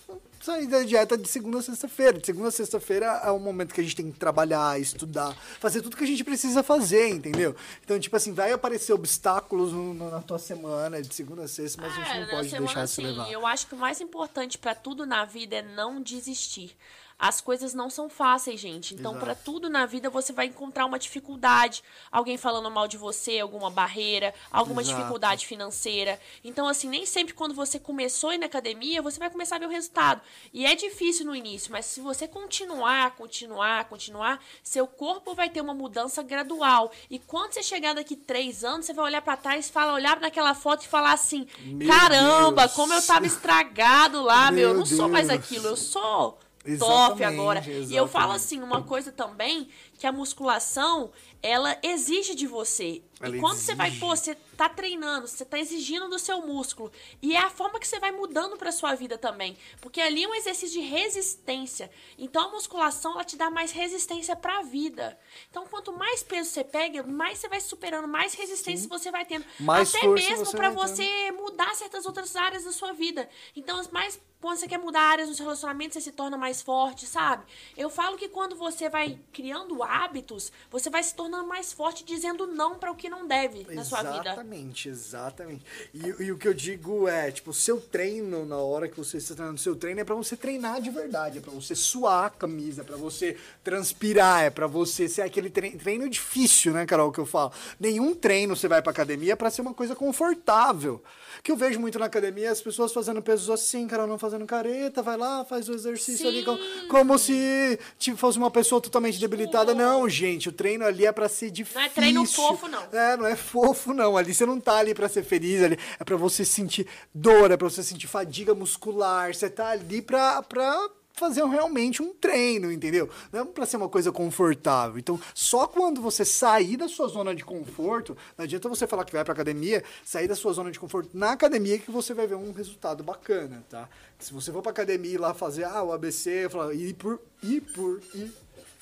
sair da dieta de segunda a sexta-feira. De segunda a sexta-feira é o momento que a gente tem que trabalhar, estudar, fazer tudo que a gente precisa fazer, entendeu? Então, tipo assim, vai aparecer obstáculos no, no, na tua semana, de segunda a sexta, mas é, a gente é, não pode deixar assim, se levar. Eu acho que o mais importante para tudo na vida é não desistir. As coisas não são fáceis, gente. Então, para tudo na vida, você vai encontrar uma dificuldade. Alguém falando mal de você, alguma barreira, alguma Exato. dificuldade financeira. Então, assim, nem sempre quando você começou na academia, você vai começar a ver o resultado. E é difícil no início, mas se você continuar, continuar, continuar, seu corpo vai ter uma mudança gradual. E quando você chegar daqui três anos, você vai olhar para trás, fala, olhar naquela foto e falar assim: meu caramba, Deus. como eu tava estragado lá, meu, meu eu não Deus. sou mais aquilo, eu sou top agora. Exatamente. E eu falo assim, uma coisa também, que a musculação, ela exige de você. Ela e quando exige. você vai, pô, você tá treinando, você tá exigindo do seu músculo. E é a forma que você vai mudando pra sua vida também. Porque ali é um exercício de resistência. Então a musculação, ela te dá mais resistência pra vida. Então quanto mais peso você pega, mais você vai superando, mais resistência Sim. você vai tendo. Mais Até mesmo para você mudar certas outras áreas da sua vida. Então, mais quando você quer mudar áreas no seu relacionamento, você se torna mais forte, sabe? Eu falo que quando você vai criando hábitos, você vai se tornando mais forte dizendo não para o que não deve na sua vida. Exatamente, exatamente. E, e, o que eu digo é, tipo, o seu treino, na hora que você está treinando, seu treino é para você treinar de verdade, é para você suar a camisa, é para você transpirar, é para você ser aquele treino, treino difícil, né, Carol, que eu falo. Nenhum treino você vai para academia para ser uma coisa confortável. Que eu vejo muito na academia as pessoas fazendo pesos assim, Carol, não fazendo careta, vai lá, faz o exercício Sim. ali como, como se tipo, fosse uma pessoa totalmente debilitada. Não, gente, o treino ali é para ser difícil. Não é treino fofo, não. É, não é fofo, não. Ali você não tá ali para ser feliz, ali é para você sentir dor, é para você sentir fadiga muscular. Você tá ali pra, pra fazer realmente um treino, entendeu? Não é para ser uma coisa confortável. Então, só quando você sair da sua zona de conforto, não adianta você falar que vai para academia, sair da sua zona de conforto na academia que você vai ver um resultado bacana, tá? Se você for para academia e lá fazer ah, o ABC, falar ir por ir por ir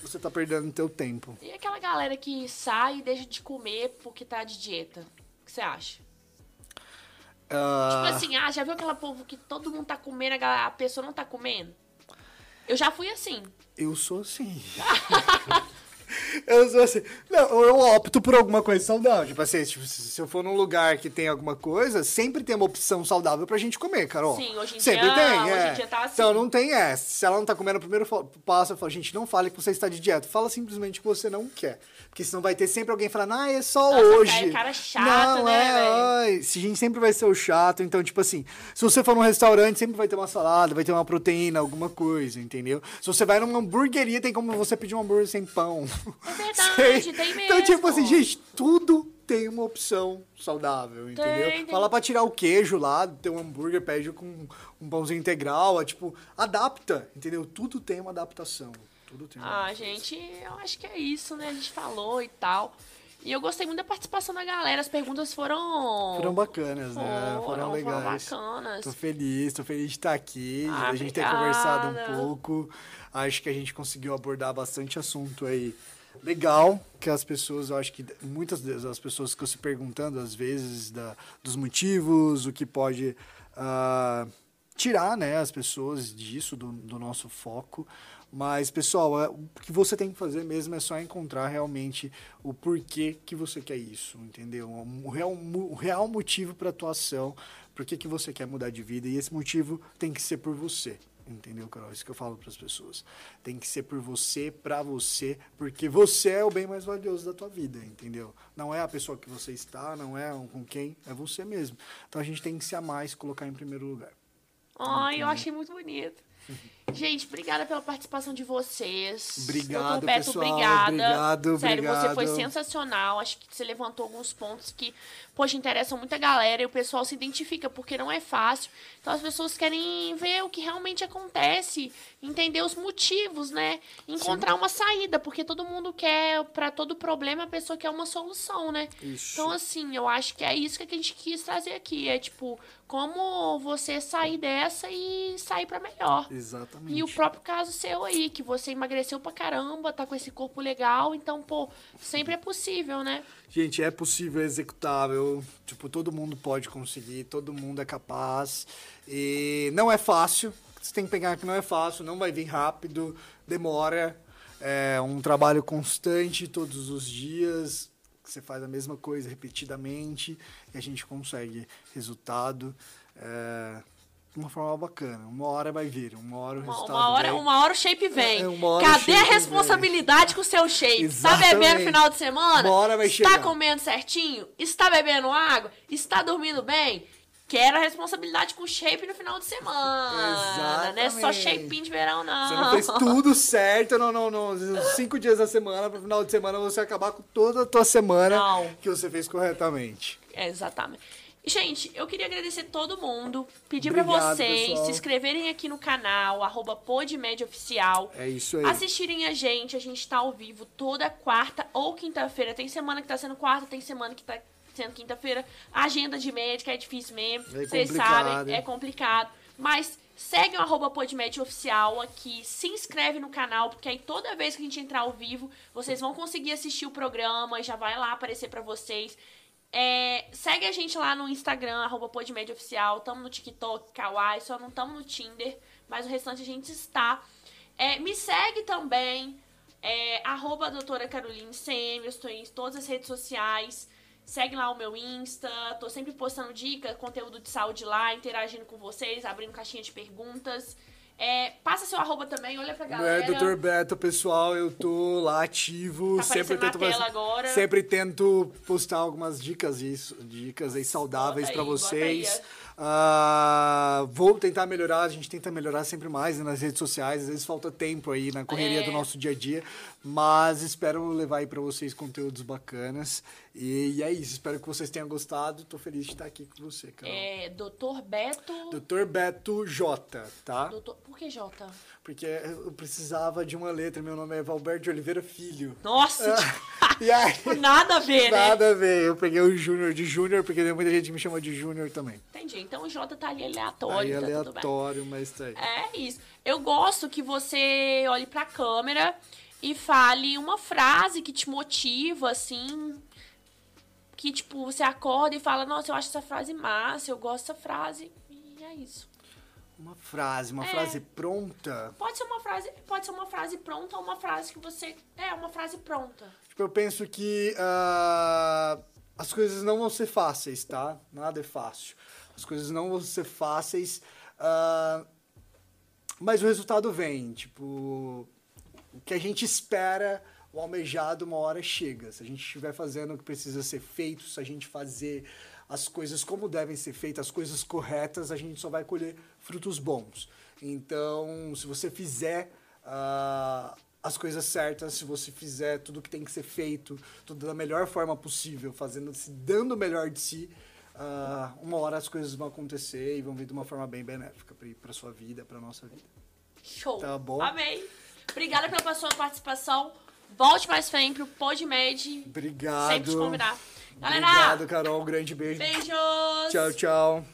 você tá perdendo teu tempo. E aquela galera que sai e deixa de comer porque tá de dieta? O que você acha? Uh... Tipo assim, ah, já viu aquela povo que todo mundo tá comendo, a pessoa não tá comendo? Eu já fui assim. Eu sou assim. eu sou assim. Não, eu opto por alguma coisa saudável. Tipo assim, tipo, se eu for num lugar que tem alguma coisa, sempre tem uma opção saudável pra gente comer, Carol. Sim, hoje em sempre dia. tem, hoje é. em dia tá assim. Então não tem essa. Se ela não tá comendo o primeiro passo, eu falo, gente, não fale que você está de dieta. Fala simplesmente que você não quer. Porque senão vai ter sempre alguém falando, ah, é só Nossa, hoje. Cara, cara chato, não, né, é, se a gente sempre vai ser o chato. Então, tipo assim, se você for num restaurante, sempre vai ter uma salada, vai ter uma proteína, alguma coisa, entendeu? Se você vai numa hamburgueria, tem como você pedir um hambúrguer sem pão. É verdade, tem mesmo. Então, tipo assim, gente, tudo tem uma opção saudável, entendeu? Tem, tem. Fala pra tirar o queijo lá, ter um hambúrguer, pede com um pãozinho integral, é, tipo, adapta, entendeu? Tudo tem uma adaptação. Tudo tem ah, gente, eu acho que é isso, né? A gente falou e tal. E eu gostei muito da participação da galera. As perguntas foram. Foram bacanas, foram, né? Foram legais. Foram bacanas. Tô feliz, tô feliz de estar aqui, ah, a gente ter conversado um pouco. Acho que a gente conseguiu abordar bastante assunto aí. Legal que as pessoas, eu acho que muitas das pessoas ficam se perguntando, às vezes, da, dos motivos, o que pode uh, tirar né, as pessoas disso, do, do nosso foco Mas, pessoal, é, o que você tem que fazer mesmo é só encontrar realmente o porquê que você quer isso, entendeu? O real, o real motivo para a tua ação, por que, que você quer mudar de vida, e esse motivo tem que ser por você. Entendeu, Carol? Isso que eu falo para as pessoas. Tem que ser por você, para você, porque você é o bem mais valioso da tua vida, entendeu? Não é a pessoa que você está, não é com quem, é você mesmo. Então a gente tem que se amar e se colocar em primeiro lugar. Ai, eu achei muito bonito. Gente, obrigada pela participação de vocês. Obrigado, Beto, pessoal. Obrigada. Obrigado, Sério, obrigado. você foi sensacional. Acho que você levantou alguns pontos que, poxa, interessam muita galera e o pessoal se identifica, porque não é fácil. Então as pessoas querem ver o que realmente acontece, entender os motivos, né? Encontrar Sim. uma saída, porque todo mundo quer, para todo problema, a pessoa quer uma solução, né? Isso. Então, assim, eu acho que é isso que a gente quis trazer aqui. É tipo, como você sair dessa e sair para melhor. Exatamente. E o próprio caso seu aí, que você emagreceu pra caramba, tá com esse corpo legal, então, pô, sempre é possível, né? Gente, é possível, é executável, tipo, todo mundo pode conseguir, todo mundo é capaz. E não é fácil, você tem que pegar que não é fácil, não vai vir rápido, demora. É um trabalho constante todos os dias, você faz a mesma coisa repetidamente e a gente consegue resultado é, de uma forma bacana. Uma hora vai vir, uma hora o resultado uma hora, vem. Uma hora o shape vem. É, hora Cadê a responsabilidade vem. com o seu shape? Exatamente. Está bebendo final de semana? Uma hora vai Está chegar. comendo certinho? Está bebendo água? Está dormindo bem? Quero a responsabilidade com shape no final de semana. Exatamente. Não é só shape de verão, não. Você não fez tudo certo no, no, no, cinco dias da semana, pro final de semana você acabar com toda a tua semana não. que você fez corretamente. É, exatamente. Gente, eu queria agradecer todo mundo, pedir para vocês pessoal. se inscreverem aqui no canal, arroba Oficial. É isso aí. Assistirem a gente, a gente tá ao vivo toda quarta ou quinta-feira. Tem semana que tá sendo quarta, tem semana que tá sendo quinta-feira. Agenda de médica é difícil mesmo. É Vocês sabem, é complicado. Mas segue o arroba Oficial aqui, se inscreve no canal, porque aí toda vez que a gente entrar ao vivo, vocês vão conseguir assistir o programa, já vai lá aparecer para vocês. É, segue a gente lá no Instagram, arroba Oficial, tamo no TikTok, Kawaii, só não tamo no Tinder, mas o restante a gente está. É, me segue também, é, arroba doutora Caroline CM, eu estou em todas as redes sociais. Segue lá o meu Insta, tô sempre postando dicas, conteúdo de saúde lá, interagindo com vocês, abrindo caixinha de perguntas. É, passa seu arroba também, olha pra galera. É, Dr. Beto, pessoal, eu tô lá ativo. Tá sempre tento agora. Sempre tento postar algumas dicas, isso, dicas aí saudáveis para vocês. Uh, vou tentar melhorar, a gente tenta melhorar sempre mais né, nas redes sociais, às vezes falta tempo aí na correria é. do nosso dia a dia, mas espero levar aí para vocês conteúdos bacanas. E, e, é isso, espero que vocês tenham gostado. Tô feliz de estar aqui com você, Carol. É, Doutor Beto. Doutor Beto J, tá? Doutor... Por que J? Porque eu precisava de uma letra. Meu nome é Valberto de Oliveira Filho. Nossa! e aí, nada a ver, né? Nada a ver. Eu peguei o Júnior de Júnior, porque tem muita gente que me chama de Júnior também. Entendi. Então o J tá ali aleatório. Aí, tá aleatório, mas tá aí. É isso. Eu gosto que você olhe pra câmera e fale uma frase que te motiva, assim, que, tipo, você acorda e fala, nossa, eu acho essa frase massa, eu gosto dessa frase. E é isso. Uma frase, uma é. frase pronta. Pode ser uma frase, pode ser uma frase pronta ou uma frase que você. É, uma frase pronta. Tipo, eu penso que uh, as coisas não vão ser fáceis, tá? Nada é fácil. As coisas não vão ser fáceis. Uh, mas o resultado vem. Tipo, o que a gente espera o almejado uma hora chega. Se a gente estiver fazendo o que precisa ser feito, se a gente fazer as coisas como devem ser feitas, as coisas corretas, a gente só vai colher frutos bons. Então, se você fizer uh, as coisas certas, se você fizer tudo que tem que ser feito, tudo da melhor forma possível, fazendo, se dando o melhor de si, uh, uma hora as coisas vão acontecer e vão vir de uma forma bem benéfica para sua vida, para nossa vida. Show. Tá bom? Amém. Obrigada pela sua participação. Volte mais sempre, o PodMed. Obrigado. Sempre te convidar. Galera, Obrigado, Carol. Um grande beijo. Beijos. Tchau, tchau.